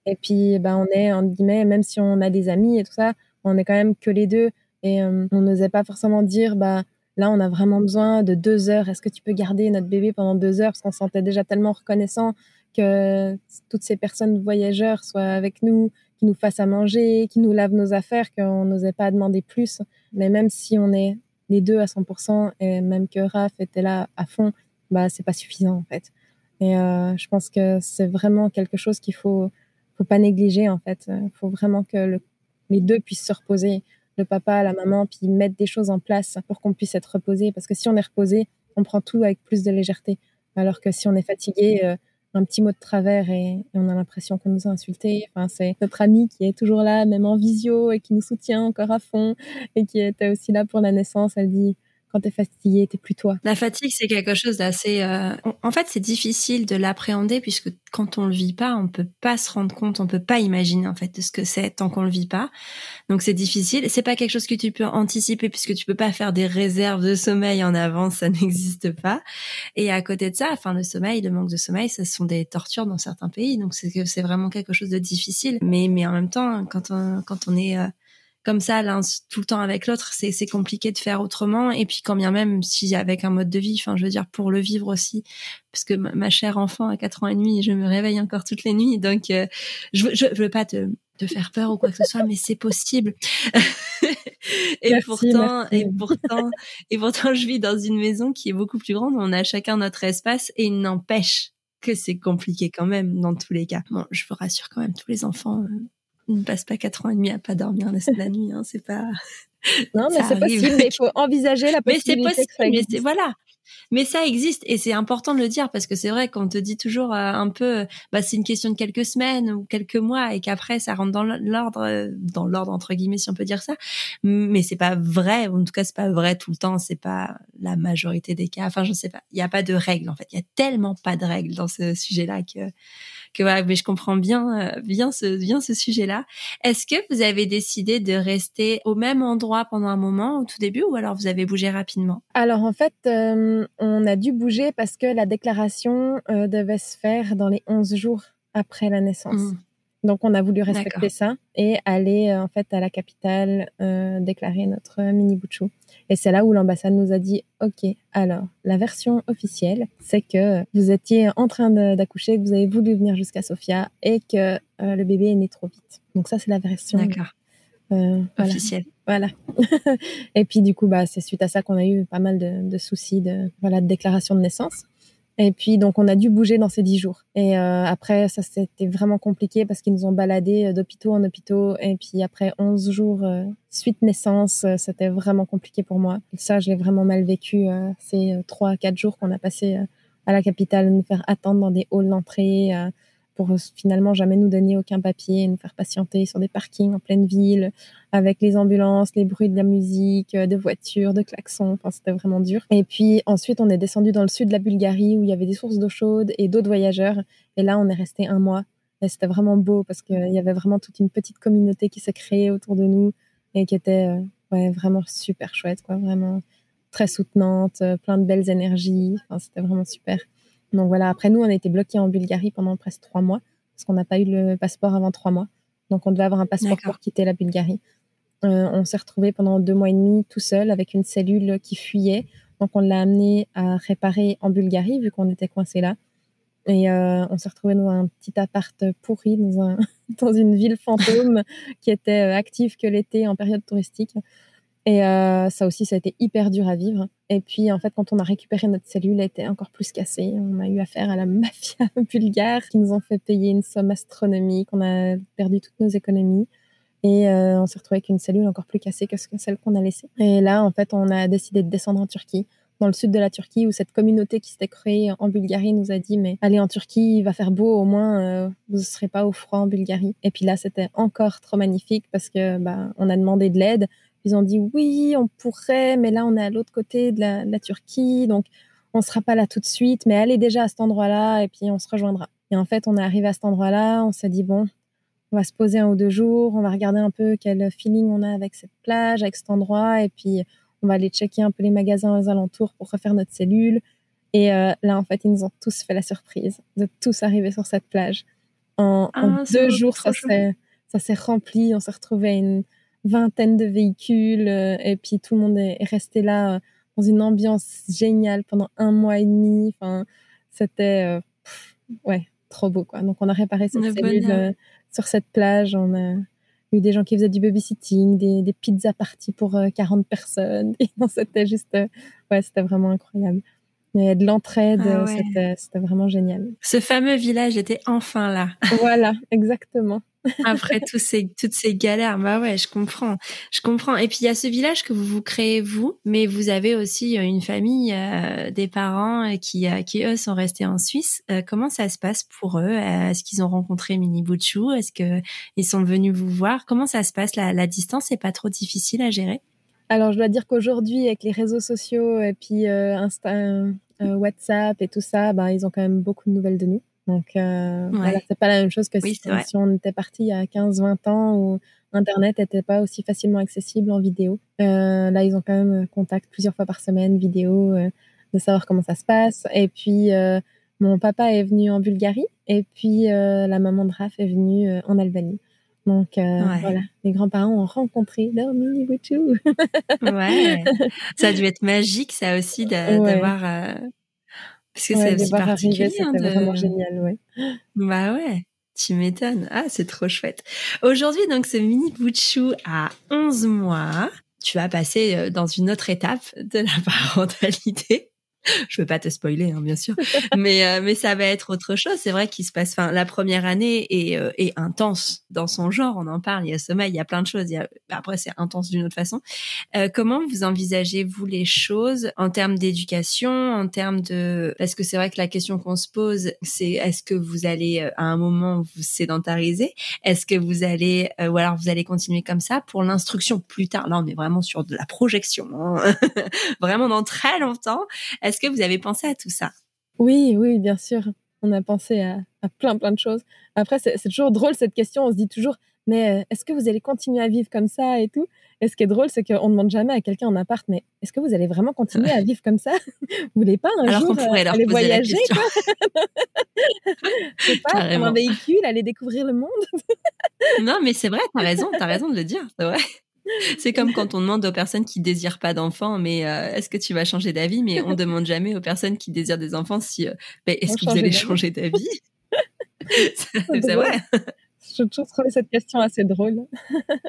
Et puis, ben, on est, en guillemets, même si on a des amis et tout ça, on est quand même que les deux. Et euh, on n'osait pas forcément dire, bah, là, on a vraiment besoin de deux heures. Est-ce que tu peux garder notre bébé pendant deux heures? Parce qu'on se sentait déjà tellement reconnaissant que toutes ces personnes voyageurs soient avec nous, qui nous fassent à manger, qui nous lavent nos affaires, qu'on n'osait pas demander plus. Mais même si on est les deux à 100% et même que Raph était là à fond, bah, c'est pas suffisant, en fait. Et euh, je pense que c'est vraiment quelque chose qu'il faut, faut pas négliger, en fait. Il faut vraiment que le, les deux puissent se reposer le papa, la maman, puis mettre des choses en place pour qu'on puisse être reposé. Parce que si on est reposé, on prend tout avec plus de légèreté. Alors que si on est fatigué, euh, un petit mot de travers et, on a l'impression qu'on nous a insultés. Enfin, c'est notre ami qui est toujours là, même en visio, et qui nous soutient encore à fond, et qui était aussi là pour la naissance. Elle dit quand t'es fatigué, t'es plus toi. La fatigue, c'est quelque chose d'assez. Euh, en fait, c'est difficile de l'appréhender puisque quand on le vit pas, on peut pas se rendre compte, on peut pas imaginer en fait de ce que c'est tant qu'on le vit pas. Donc c'est difficile. C'est pas quelque chose que tu peux anticiper puisque tu peux pas faire des réserves de sommeil en avance, ça n'existe pas. Et à côté de ça, enfin le sommeil, le manque de sommeil, ça sont des tortures dans certains pays. Donc c'est c'est vraiment quelque chose de difficile. Mais mais en même temps, quand on quand on est euh, comme ça l'un tout le temps avec l'autre, c'est c'est compliqué de faire autrement. Et puis quand bien même si avec un mode de vie, enfin je veux dire pour le vivre aussi, parce que ma, chère enfant à quatre ans et demi, je me réveille encore toutes les nuits, donc euh, je, je, veux pas te te faire peur ou quoi que ce soit, mais c'est possible. et pourtant, et pourtant, et pourtant, je vis dans une maison qui est beaucoup plus grande. On a chacun notre espace et il n'empêche que c'est compliqué quand même dans tous les cas. Bon, je vous rassure quand même, tous les enfants euh, ne passe pas quatre ans et demi à pas dormir la nuit. Hein, c'est pas. Non, mais c'est possible. Mais il faut envisager la possibilité. Mais c'est possible. Mais voilà. Mais ça existe et c'est important de le dire parce que c'est vrai qu'on te dit toujours euh, un peu, bah c'est une question de quelques semaines ou quelques mois et qu'après ça rentre dans l'ordre, euh, dans l'ordre entre guillemets si on peut dire ça. Mais c'est pas vrai. En tout cas, c'est pas vrai tout le temps. C'est pas la majorité des cas. Enfin, je sais pas. Il y a pas de règles en fait. Il y a tellement pas de règles dans ce sujet-là que que voilà, mais je comprends bien, euh, bien ce, bien ce sujet-là. Est-ce que vous avez décidé de rester au même endroit pendant un moment au tout début ou alors vous avez bougé rapidement? Alors en fait, euh, on a dû bouger parce que la déclaration euh, devait se faire dans les 11 jours après la naissance. Mmh. Donc on a voulu respecter ça et aller en fait à la capitale déclarer notre mini bout et c'est là où l'ambassade nous a dit, OK, alors, la version officielle, c'est que vous étiez en train d'accoucher, que vous avez voulu venir jusqu'à Sofia et que euh, le bébé est né trop vite. Donc ça, c'est la version euh, officielle. Voilà. et puis du coup, bah, c'est suite à ça qu'on a eu pas mal de, de soucis de, voilà, de déclaration de naissance. Et puis, donc, on a dû bouger dans ces dix jours. Et euh, après, ça, c'était vraiment compliqué parce qu'ils nous ont baladés euh, d'hôpitaux en hôpitaux. Et puis, après 11 jours euh, suite naissance, c'était vraiment compliqué pour moi. Et ça, j'ai vraiment mal vécu ces trois, quatre jours qu'on a passé à la capitale, nous faire attendre dans des halls d'entrée pour finalement jamais nous donner aucun papier, nous faire patienter sur des parkings en pleine ville, avec les ambulances, les bruits de la musique, euh, de voitures, de klaxons. Enfin, c'était vraiment dur. Et puis ensuite, on est descendu dans le sud de la Bulgarie où il y avait des sources d'eau chaude et d'autres voyageurs. Et là, on est resté un mois. Et c'était vraiment beau parce qu'il y avait vraiment toute une petite communauté qui s'est créée autour de nous et qui était euh, ouais, vraiment super chouette, quoi. Vraiment très soutenante, euh, plein de belles énergies. Enfin, c'était vraiment super. Donc voilà, après nous, on a été bloqués en Bulgarie pendant presque trois mois, parce qu'on n'a pas eu le passeport avant trois mois. Donc on devait avoir un passeport pour quitter la Bulgarie. Euh, on s'est retrouvé pendant deux mois et demi tout seul avec une cellule qui fuyait. Donc on l'a amené à réparer en Bulgarie, vu qu'on était coincé là. Et euh, on s'est retrouvé dans un petit appart pourri, dans, un, dans une ville fantôme qui était euh, active que l'été en période touristique. Et euh, ça aussi, ça a été hyper dur à vivre. Et puis, en fait, quand on a récupéré notre cellule, elle était encore plus cassée. On a eu affaire à la mafia bulgare qui nous ont fait payer une somme astronomique. On a perdu toutes nos économies. Et euh, on s'est retrouvé avec une cellule encore plus cassée que celle qu'on a laissée. Et là, en fait, on a décidé de descendre en Turquie, dans le sud de la Turquie, où cette communauté qui s'était créée en Bulgarie nous a dit, mais allez en Turquie, il va faire beau, au moins, euh, vous ne serez pas au froid en Bulgarie. Et puis là, c'était encore trop magnifique parce que bah, on a demandé de l'aide ils ont dit oui, on pourrait, mais là on est à l'autre côté de la, Turquie, donc on sera pas là tout de suite, mais allez déjà à cet endroit-là et puis on se rejoindra. Et en fait, on est arrivé à cet endroit-là, on s'est dit bon, on va se poser un ou deux jours, on va regarder un peu quel feeling on a avec cette plage, avec cet endroit, et puis on va aller checker un peu les magasins aux alentours pour refaire notre cellule. Et euh, là, en fait, ils nous ont tous fait la surprise de tous arriver sur cette plage. En, ah, deux jours, ça s'est rempli, on s'est retrouvé une vingtaine de véhicules euh, et puis tout le monde est, resté là euh, dans une ambiance géniale pendant un mois et demi. Enfin, c'était euh, ouais trop beau quoi. Donc on a réparé cette cellule sur cette plage. On a eu des gens qui faisaient du babysitting, des, des pizzas parties pour 40 personnes. Et c'était juste ouais c'était vraiment incroyable. Il y avait de l'entraide, ah c'était vraiment génial. Ce fameux village était enfin là. voilà, exactement. Après tous ces, toutes ces galères, bah ouais, je comprends, je comprends. Et puis il y a ce village que vous vous créez vous, mais vous avez aussi euh, une famille, euh, des parents euh, qui, qui eux sont restés en Suisse. comment ça se passe pour eux? Est-ce qu'ils ont rencontré Mini Bouchou? Est-ce que ils sont venus vous voir? Comment ça se passe? La, la distance est pas trop difficile à gérer? Alors je dois dire qu'aujourd'hui avec les réseaux sociaux et puis Insta, WhatsApp et tout ça, bah, ils ont quand même beaucoup de nouvelles de nous. Donc, euh, voilà, c'est pas la même chose que si, on était parti il y a 15-20 ans où Internet n'était pas aussi facilement accessible en vidéo. Euh, là, ils ont quand même contact plusieurs fois par semaine, vidéo, euh, de savoir comment ça se passe. Et puis, euh, mon papa est venu en Bulgarie et puis la maman de Raph est venue en Albanie. Donc voilà, les grands-parents ont rencontré leur mini ouais, ça a dû être magique ça aussi d'avoir parce que c'est aussi particulier. C'était hein, vraiment génial, ouais. Bah ouais. Tu m'étonnes. Ah, c'est trop chouette. Aujourd'hui, donc, ce mini Bouchou a 11 mois. Tu vas passer euh, dans une autre étape de la parentalité je veux pas te spoiler, hein, bien sûr, mais euh, mais ça va être autre chose. C'est vrai qu'il se passe. Enfin, la première année est, euh, est intense dans son genre. On en parle. Il y a sommeil, il y a plein de choses. Il y a, après, c'est intense d'une autre façon. Euh, comment vous envisagez vous les choses en termes d'éducation, en termes de parce que c'est vrai que la question qu'on se pose, c'est est-ce que vous allez à un moment vous sédentariser, est-ce que vous allez ou alors vous allez continuer comme ça pour l'instruction plus tard? Là, on est vraiment sur de la projection, hein. vraiment dans très longtemps. Est-ce que vous avez pensé à tout ça? Oui, oui, bien sûr. On a pensé à, plein, plein de choses. Après, c'est toujours drôle cette question. On se dit toujours, mais euh, est-ce que vous allez continuer à vivre comme ça et tout? Et ce qui est drôle, c'est qu'on ne demande jamais à quelqu'un en appart, mais est-ce que vous allez vraiment continuer à vivre comme ça? Vous voulez pas un Alors jour pourrait euh, aller voyager C'est pas prendre un véhicule, aller découvrir le monde Non, mais c'est vrai, t'as raison, t'as raison de le dire, c'est vrai. C'est comme quand on demande aux personnes qui désirent pas d'enfants, mais euh, est-ce que tu vas changer d'avis? Mais on demande jamais aux personnes qui désirent des enfants si, euh, ben, est-ce que vous allez changer d'avis? C'est vrai. Je toujours trouvé cette question assez drôle.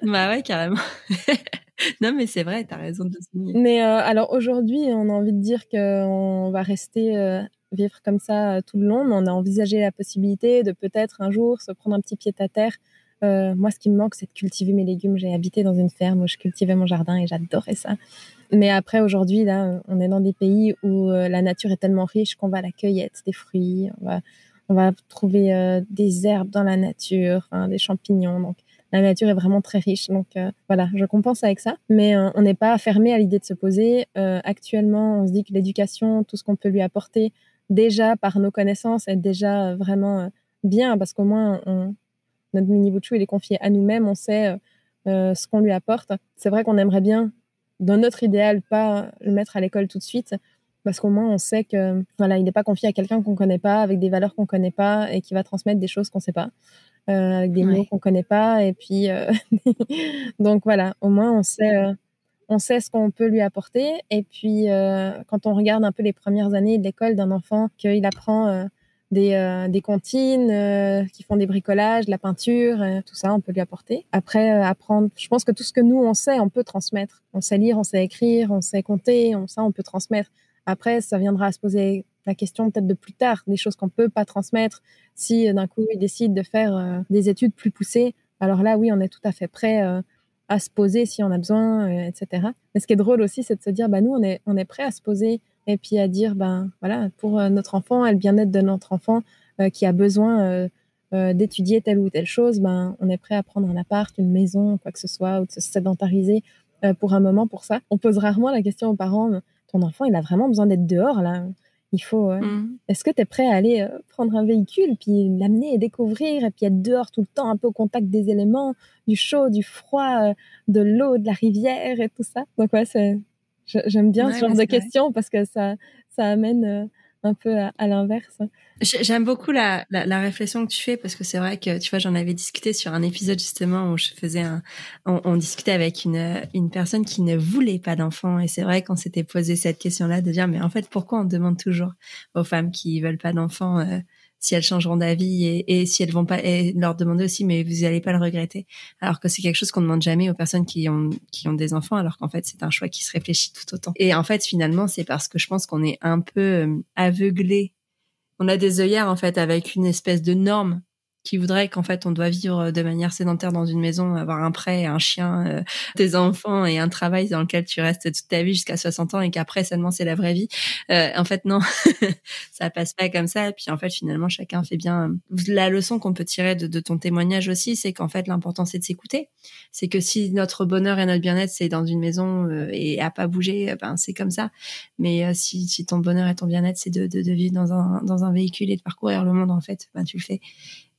bah ouais, carrément. non, mais c'est vrai, tu as raison de souligner. Mais euh, alors aujourd'hui, on a envie de dire qu'on va rester vivre comme ça tout le long, mais on a envisagé la possibilité de peut-être un jour se prendre un petit pied à terre euh, moi, ce qui me manque, c'est de cultiver mes légumes. J'ai habité dans une ferme où je cultivais mon jardin et j'adorais ça. Mais après, aujourd'hui, là, on est dans des pays où euh, la nature est tellement riche qu'on va à la cueillette des fruits, on va, on va trouver euh, des herbes dans la nature, des champignons. Donc, la nature est vraiment très riche. Donc, voilà, je compense avec ça. Mais on n'est pas fermé à l'idée de se poser. actuellement, on se dit que l'éducation, tout ce qu'on peut lui apporter, déjà par nos connaissances, est déjà vraiment bien parce qu'au moins, on, notre mini Bouchou, il est confié à nous-mêmes, on sait euh, euh, ce qu'on lui apporte. C'est vrai qu'on aimerait bien, dans notre idéal, pas le mettre à l'école tout de suite, parce qu'au moins on sait que voilà, il n'est pas confié à quelqu'un qu'on connaît pas, avec des valeurs qu'on connaît pas, et qui va transmettre des choses qu'on sait pas, euh, avec des mots qu'on connaît pas, et puis donc voilà, au moins on sait. on sait ce qu'on peut lui apporter. Et puis, quand on regarde un peu les premières années de l'école d'un enfant, qu'il apprend des, euh, des comptines euh, qui font des bricolages, de la peinture, euh, tout ça, on peut lui apporter. Après, apprendre, je pense que tout ce que nous, on sait, on peut transmettre. On sait lire, on sait écrire, on sait compter, on, ça, on peut transmettre. Après, ça viendra à se poser la question peut-être de plus tard, des choses qu'on peut pas transmettre. Si d'un coup, il décide de faire des études plus poussées, alors là, oui, on est tout à fait prêt à se poser si on a besoin, etc. Mais ce qui est drôle aussi, c'est de se dire, bah, nous, on est, on est prêt à se poser et puis à dire, ben voilà, pour euh, notre enfant et le bien-être de notre enfant euh, qui a besoin euh, d'étudier telle ou telle chose, ben on est prêt à prendre un appart, une maison, quoi que ce soit, ou de se sédentariser pour un moment pour ça. On pose rarement la question aux parents, ton enfant, il a vraiment besoin d'être dehors là. Il faut. Mmh. Est-ce que tu es prêt à aller prendre un véhicule, puis l'amener et découvrir, et puis être dehors tout le temps, un peu au contact des éléments, du chaud, du froid, de l'eau, de la rivière et tout ça? Donc, ouais, c'est J'aime bien ce genre de questions parce que ça, ça amène euh, un peu à, l'inverse. J'aime beaucoup la, la, réflexion que tu fais parce que c'est vrai que tu vois j'en avais discuté sur un épisode justement où je faisais un on, discutait avec une une personne qui ne voulait pas d'enfant et c'est vrai qu'on s'était posé cette question là de dire mais en fait pourquoi on demande toujours aux femmes qui veulent pas d'enfants euh, si elles changeront d'avis et, et, si elles vont pas et leur demander aussi mais vous n'allez pas le regretter. Alors que c'est quelque chose qu'on demande jamais aux personnes qui ont qui ont des enfants alors qu'en fait c'est un choix qui se réfléchit tout autant. Et en fait finalement c'est parce que je pense qu'on est un peu euh, aveuglé on a des œillères en fait avec une espèce de norme qui voudrait qu'en fait on doit vivre de manière sédentaire dans une maison, avoir un prêt, un chien, euh, des enfants et un travail dans lequel tu restes toute ta vie jusqu'à 60 ans et qu'après seulement c'est la vraie vie. Euh, en fait non, ça passe pas comme ça. Et puis en fait finalement chacun fait bien. La leçon qu'on peut tirer de, de ton témoignage aussi, c'est qu'en fait l'important c'est de s'écouter. C'est que si notre bonheur et notre bien-être c'est dans une maison euh, et à pas bouger, ben c'est comme ça. Mais euh, si, si ton bonheur et ton bien-être c'est de, de, de, vivre dans un dans un véhicule et de parcourir le monde en fait, ben tu le fais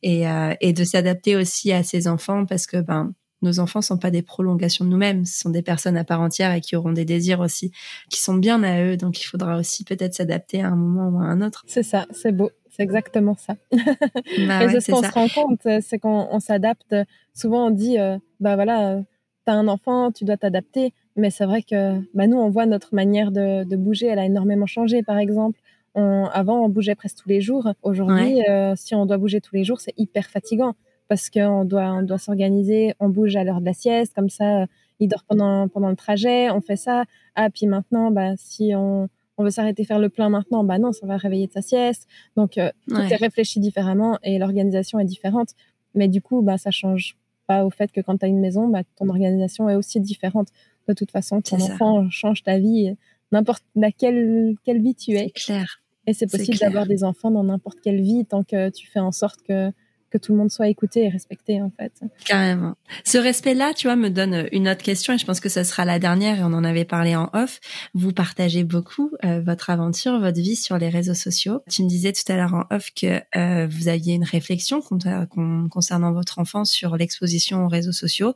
et, euh, et de s'adapter aussi à ses enfants parce que ben nos enfants sont pas des prolongations de nous-mêmes, ce sont des personnes à part entière et qui auront des désirs aussi qui sont bien à eux. Donc il faudra aussi peut-être s'adapter à un moment ou à un autre. C'est ça, c'est beau. C'est exactement ça. Bah et c'est ce qu'on se rend compte, c'est qu'on s'adapte. Souvent, on dit, euh, bah voilà, euh, t'as un enfant, tu dois t'adapter. Mais c'est vrai que bah, nous, on voit notre manière de, de, bouger, elle a énormément changé, par exemple avant, on bougeait presque tous les jours. Aujourd'hui, euh, si on doit bouger tous les jours, c'est hyper fatigant parce qu'on doit, on doit s'organiser. On bouge à l'heure de la sieste, comme ça, il dort pendant, pendant le trajet. On fait ça. Ah, puis maintenant, bah, si on, on veut s'arrêter faire le plein maintenant, bah non, ça va réveiller de sa sieste. Donc, euh, tout est réfléchi différemment et l'organisation est différente. Mais du coup, bah, ça change pas au fait que quand tu as une maison, bah, ton organisation est aussi différente. De toute façon, ton enfant change ta vie n'importe laquelle quelle vie tu es. clair. Et c'est possible d'avoir des enfants dans n'importe quelle vie tant que tu fais en sorte que que tout le monde soit écouté et respecté en fait. Carrément. Ce respect-là, tu vois, me donne une autre question et je pense que ça sera la dernière et on en avait parlé en off. Vous partagez beaucoup euh, votre aventure, votre vie sur les réseaux sociaux. Tu me disais tout à l'heure en off que euh, vous aviez une réflexion concernant votre enfant sur l'exposition aux réseaux sociaux.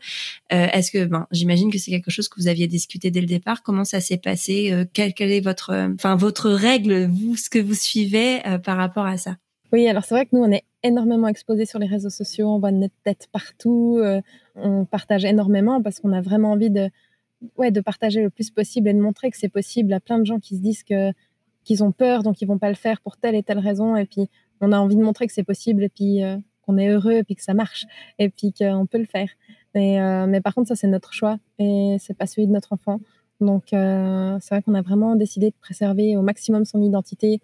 Euh, est-ce que, ben, j'imagine que c'est quelque chose que vous aviez discuté dès le départ. Comment ça s'est passé quelle, quelle, est votre, enfin, votre règle, vous, ce que vous suivez par rapport à ça? Oui, alors c'est vrai que nous, on est énormément exposés sur les réseaux sociaux, on voit notre tête partout, euh, on partage énormément parce qu'on a vraiment envie de, ouais, de partager le plus possible et de montrer que c'est possible à plein de gens qui se disent que qu'ils ont peur, donc ils vont pas le faire pour telle et telle raison. Et puis, on a envie de montrer que c'est possible et puis euh, qu'on est heureux et puis que ça marche et puis qu'on peut le faire. Mais, euh, mais par contre, ça, c'est notre choix et c'est pas celui de notre enfant. Donc, c'est vrai qu'on a vraiment décidé de préserver au maximum son identité,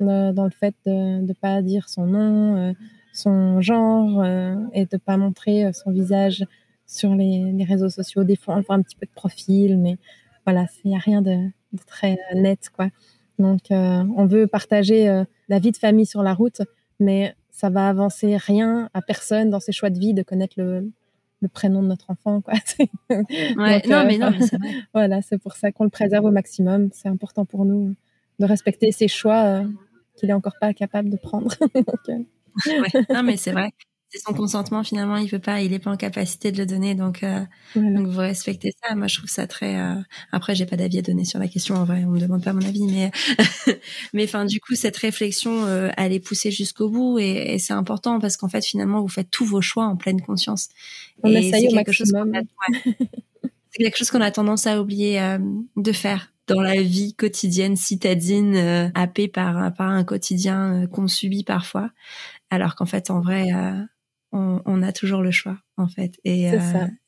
dans le fait de ne pas dire son nom, euh, son genre euh, et de pas montrer euh, son visage sur les, les, réseaux sociaux. Des fois, on voit un petit peu de profil, mais voilà, il n'y a rien de, de, très net, quoi. Donc, on veut partager la vie de famille sur la route, mais ça va avancer rien à personne dans ses choix de vie de connaître le, le prénom de notre enfant, quoi. ouais, non, mais non, mais c'est vrai. voilà, c'est pour ça qu'on le préserve au maximum. C'est important pour nous de respecter ses choix qu'il est encore pas capable de prendre. Euh, non, mais c'est vrai. C'est son consentement finalement, il veut pas, il est pas en capacité de le donner, donc, euh, donc vous respectez ça. Moi, je trouve ça très. Euh... Après, j'ai pas d'avis à donner sur la question. En vrai, on me demande pas mon avis, mais mais enfin, du coup, cette réflexion, euh, elle est poussée jusqu'au bout et, et c'est important parce qu'en fait, finalement, vous faites tous vos choix en pleine conscience. On et essaye au maximum. c'est quelque chose qu'on a tendance à oublier euh, de faire dans la vie quotidienne citadine, euh, happée par, par un quotidien euh, qu'on subit parfois, alors qu'en fait, en vrai, euh, on, on, a toujours le choix, en fait. Et, euh,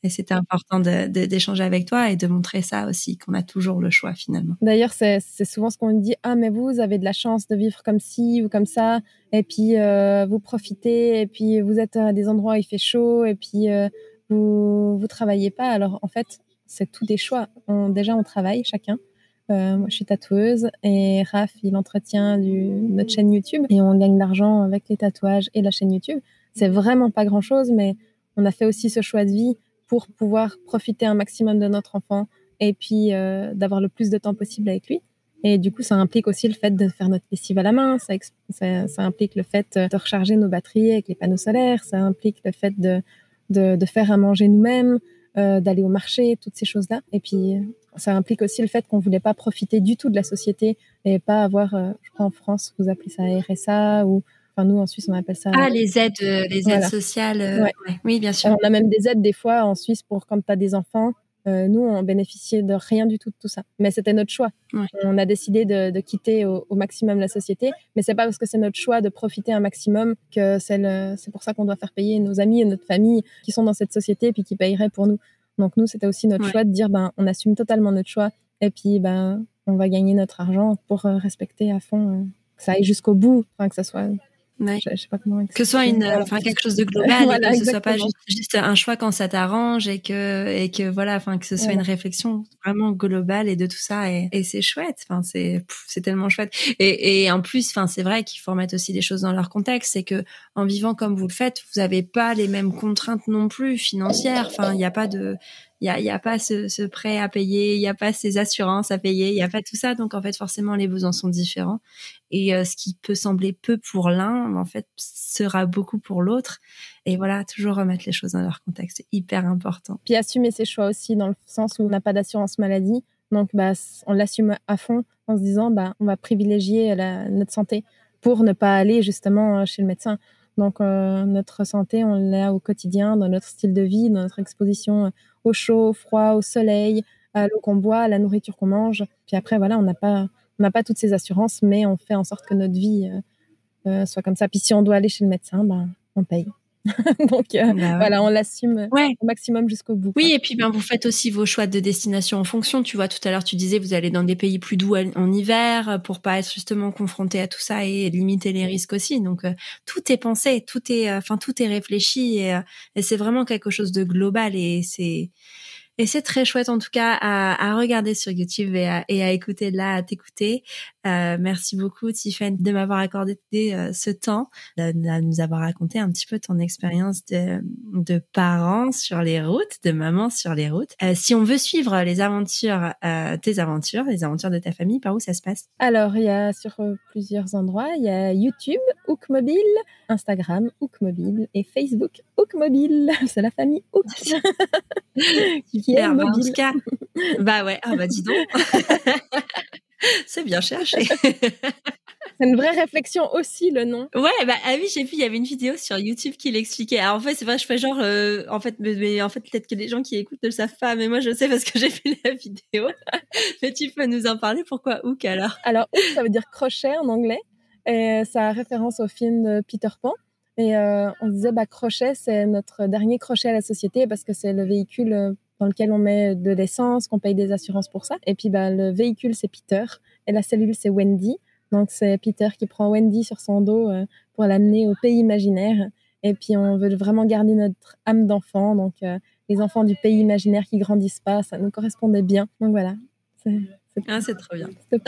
c'était important d'échanger avec toi et de montrer ça aussi, qu'on a toujours le choix finalement. D'ailleurs, c'est souvent ce qu'on dit, ah mais vous, vous avez de la chance de vivre comme ci ou comme ça, et puis vous profitez, et puis vous êtes à des endroits où il fait chaud, et puis vous vous travaillez pas. Alors en fait, c'est tout des choix. On, déjà, on travaille chacun. Euh, moi, je suis tatoueuse et Raph, il entretient notre chaîne YouTube et on gagne de l'argent avec les tatouages et la chaîne YouTube. C'est vraiment pas grand chose, mais on a fait aussi ce choix de vie pour pouvoir profiter un maximum de notre enfant et puis euh, d'avoir le plus de temps possible avec lui. Et du coup, ça implique aussi le fait de faire notre lessive à la main, ça, implique le fait de recharger nos batteries avec les panneaux solaires, ça implique le fait de, faire à manger nous-mêmes, euh, d'aller au marché, toutes ces choses-là. Et puis, ça implique aussi le fait qu'on voulait pas profiter du tout de la société et pas avoir, euh, je crois en France, vous appelez ça RSA ou enfin nous en Suisse on appelle ça. Ah les aides, euh, les aides sociales. Euh, ouais. Oui bien sûr. on a même des aides des fois en Suisse pour quand tu as des enfants. nous on bénéficiait de rien du tout de tout ça, mais c'était notre choix. Ouais. On a décidé de, de quitter au, au, maximum la société, mais c'est pas parce que c'est notre choix de profiter un maximum que c'est pour ça qu'on doit faire payer nos amis et notre famille qui sont dans cette société puis qui payeraient pour nous. Donc nous, c'était aussi notre choix de dire, ben, on assume totalement notre choix et puis ben, on va gagner notre argent pour euh, respecter à fond, euh, que ça aille jusqu'au bout, que ça soit Je, sais pas comment que ce soit une, enfin quelque chose de global, que ce soit pas juste, un choix quand ça t'arrange et que et que voilà, enfin que ce soit une réflexion vraiment globale et de tout ça et, et c'est chouette. Enfin c'est c'est tellement chouette. Et, et en plus, enfin c'est vrai qu'il faut remettre aussi des choses dans leur contexte. C'est que en vivant comme vous le faites, vous avez pas les mêmes contraintes non plus financières. Enfin il n'y a pas de il y a, y a pas ce, prêt à payer, il y a pas ces assurances à payer, il y a pas tout ça. Donc en fait, forcément, les besoins sont différents. Et euh, ce qui peut sembler peu pour l'un, en fait, sera beaucoup pour l'autre. Et voilà, toujours remettre les choses dans leur contexte, c'est hyper important. Puis assumer ses choix aussi, dans le sens où on n'a pas d'assurance maladie. Donc, bah, on l'assume à fond en se disant, bah, on va privilégier notre santé pour ne pas aller justement chez le médecin. Donc, euh, notre santé, on l'a au quotidien, dans notre style de vie, dans notre exposition au chaud, au froid, au soleil, à l'eau qu'on boit, à la nourriture qu'on mange. Puis après, voilà, on n'a pas, pas toutes ces assurances, mais on fait en sorte que notre vie euh, euh, soit comme ça. Puis si on doit aller chez le médecin, ben, on paye. Donc euh, bah voilà, on l'assume au maximum jusqu'au bout. Oui, et puis ben vous faites aussi vos choix de destination en fonction. Tu vois, tout à l'heure tu disais vous allez dans des pays plus doux en hiver pour pas être justement confronté à tout ça et limiter les risques aussi. Donc tout est pensé, tout est, enfin tout est réfléchi et, et c'est vraiment quelque chose de global et c'est et c'est très chouette en tout cas à, à regarder sur YouTube et à, et à écouter là, à t'écouter. Euh, merci beaucoup Tiffany de m'avoir accordé euh, ce temps, de, de, nous avoir raconté un petit peu ton expérience de, de parents sur les routes, de maman sur les routes. Euh, si on veut suivre les aventures, euh, tes aventures, les aventures de ta famille, par où ça se passe? Alors il y a sur euh, plusieurs endroits, il y a YouTube, Hook Mobile, Instagram, Hook Mobile et Facebook, Hook Mobile. C'est la famille Hook. Bah, en tout cas, bah ouais, ah bah dis donc. C'est bien cherché. C'est une vraie réflexion aussi le nom. Ouais, bah ah oui, j'ai vu, il y avait une vidéo sur YouTube qui l'expliquait. Alors en fait, c'est vrai, je fais genre, euh, en fait, mais, en fait, peut-être que les gens qui écoutent ne le savent pas, mais moi je sais parce que j'ai vu la vidéo. mais tu peux nous en parler Pourquoi Hook alors? Alors Hook, ça veut dire crochet en anglais, et ça a référence au film de Peter Pan. Et euh, on disait, bah crochet, c'est notre dernier crochet à la société parce que c'est le véhicule euh, dans lequel on met de l'essence, qu'on paye des assurances pour ça. Et puis bah, le véhicule, c'est Peter et la cellule, c'est Wendy. Donc c'est Peter qui prend Wendy sur son dos euh, pour l'amener au pays imaginaire. Et puis on veut vraiment garder notre âme d'enfant. Donc euh, les enfants du pays imaginaire qui grandissent pas, ça nous correspondait bien. Donc voilà. C'est ah, c'est trop bien.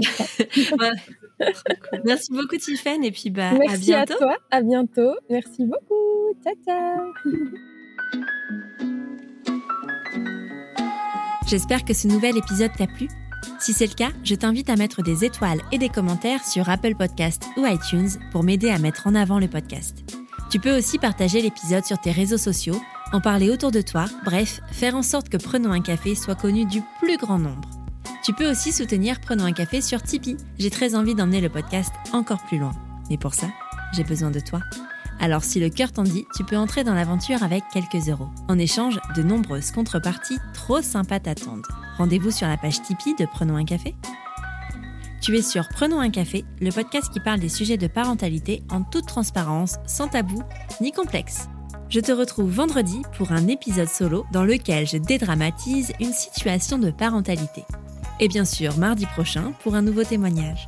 Merci beaucoup Tiffany et puis bah Merci à bientôt. à toi, à bientôt. Merci beaucoup. Ciao ciao. J'espère que ce nouvel épisode t'a plu. Si c'est le cas, je t'invite à mettre des étoiles et des commentaires sur Apple Podcast ou iTunes pour m'aider à mettre en avant le podcast. Tu peux aussi partager l'épisode sur tes réseaux sociaux, en parler autour de toi, bref, faire en sorte que Prenons un café soit connu du plus grand nombre. Tu peux aussi soutenir Prenons un café sur Tipeee. J'ai très envie d'emmener le podcast encore plus loin. Mais pour ça, j'ai besoin de toi. Alors si le cœur t'en dit, tu peux entrer dans l'aventure avec quelques euros. En échange, de nombreuses contreparties trop sympas t'attendent. Rendez-vous sur la page Tipeee de Prenons un café. Tu es sur Prenons un café, le podcast qui parle des sujets de parentalité en toute transparence, sans tabou ni complexe. Je te retrouve vendredi pour un épisode solo dans lequel je dédramatise une situation de parentalité. Et bien sûr, mardi prochain pour un nouveau témoignage.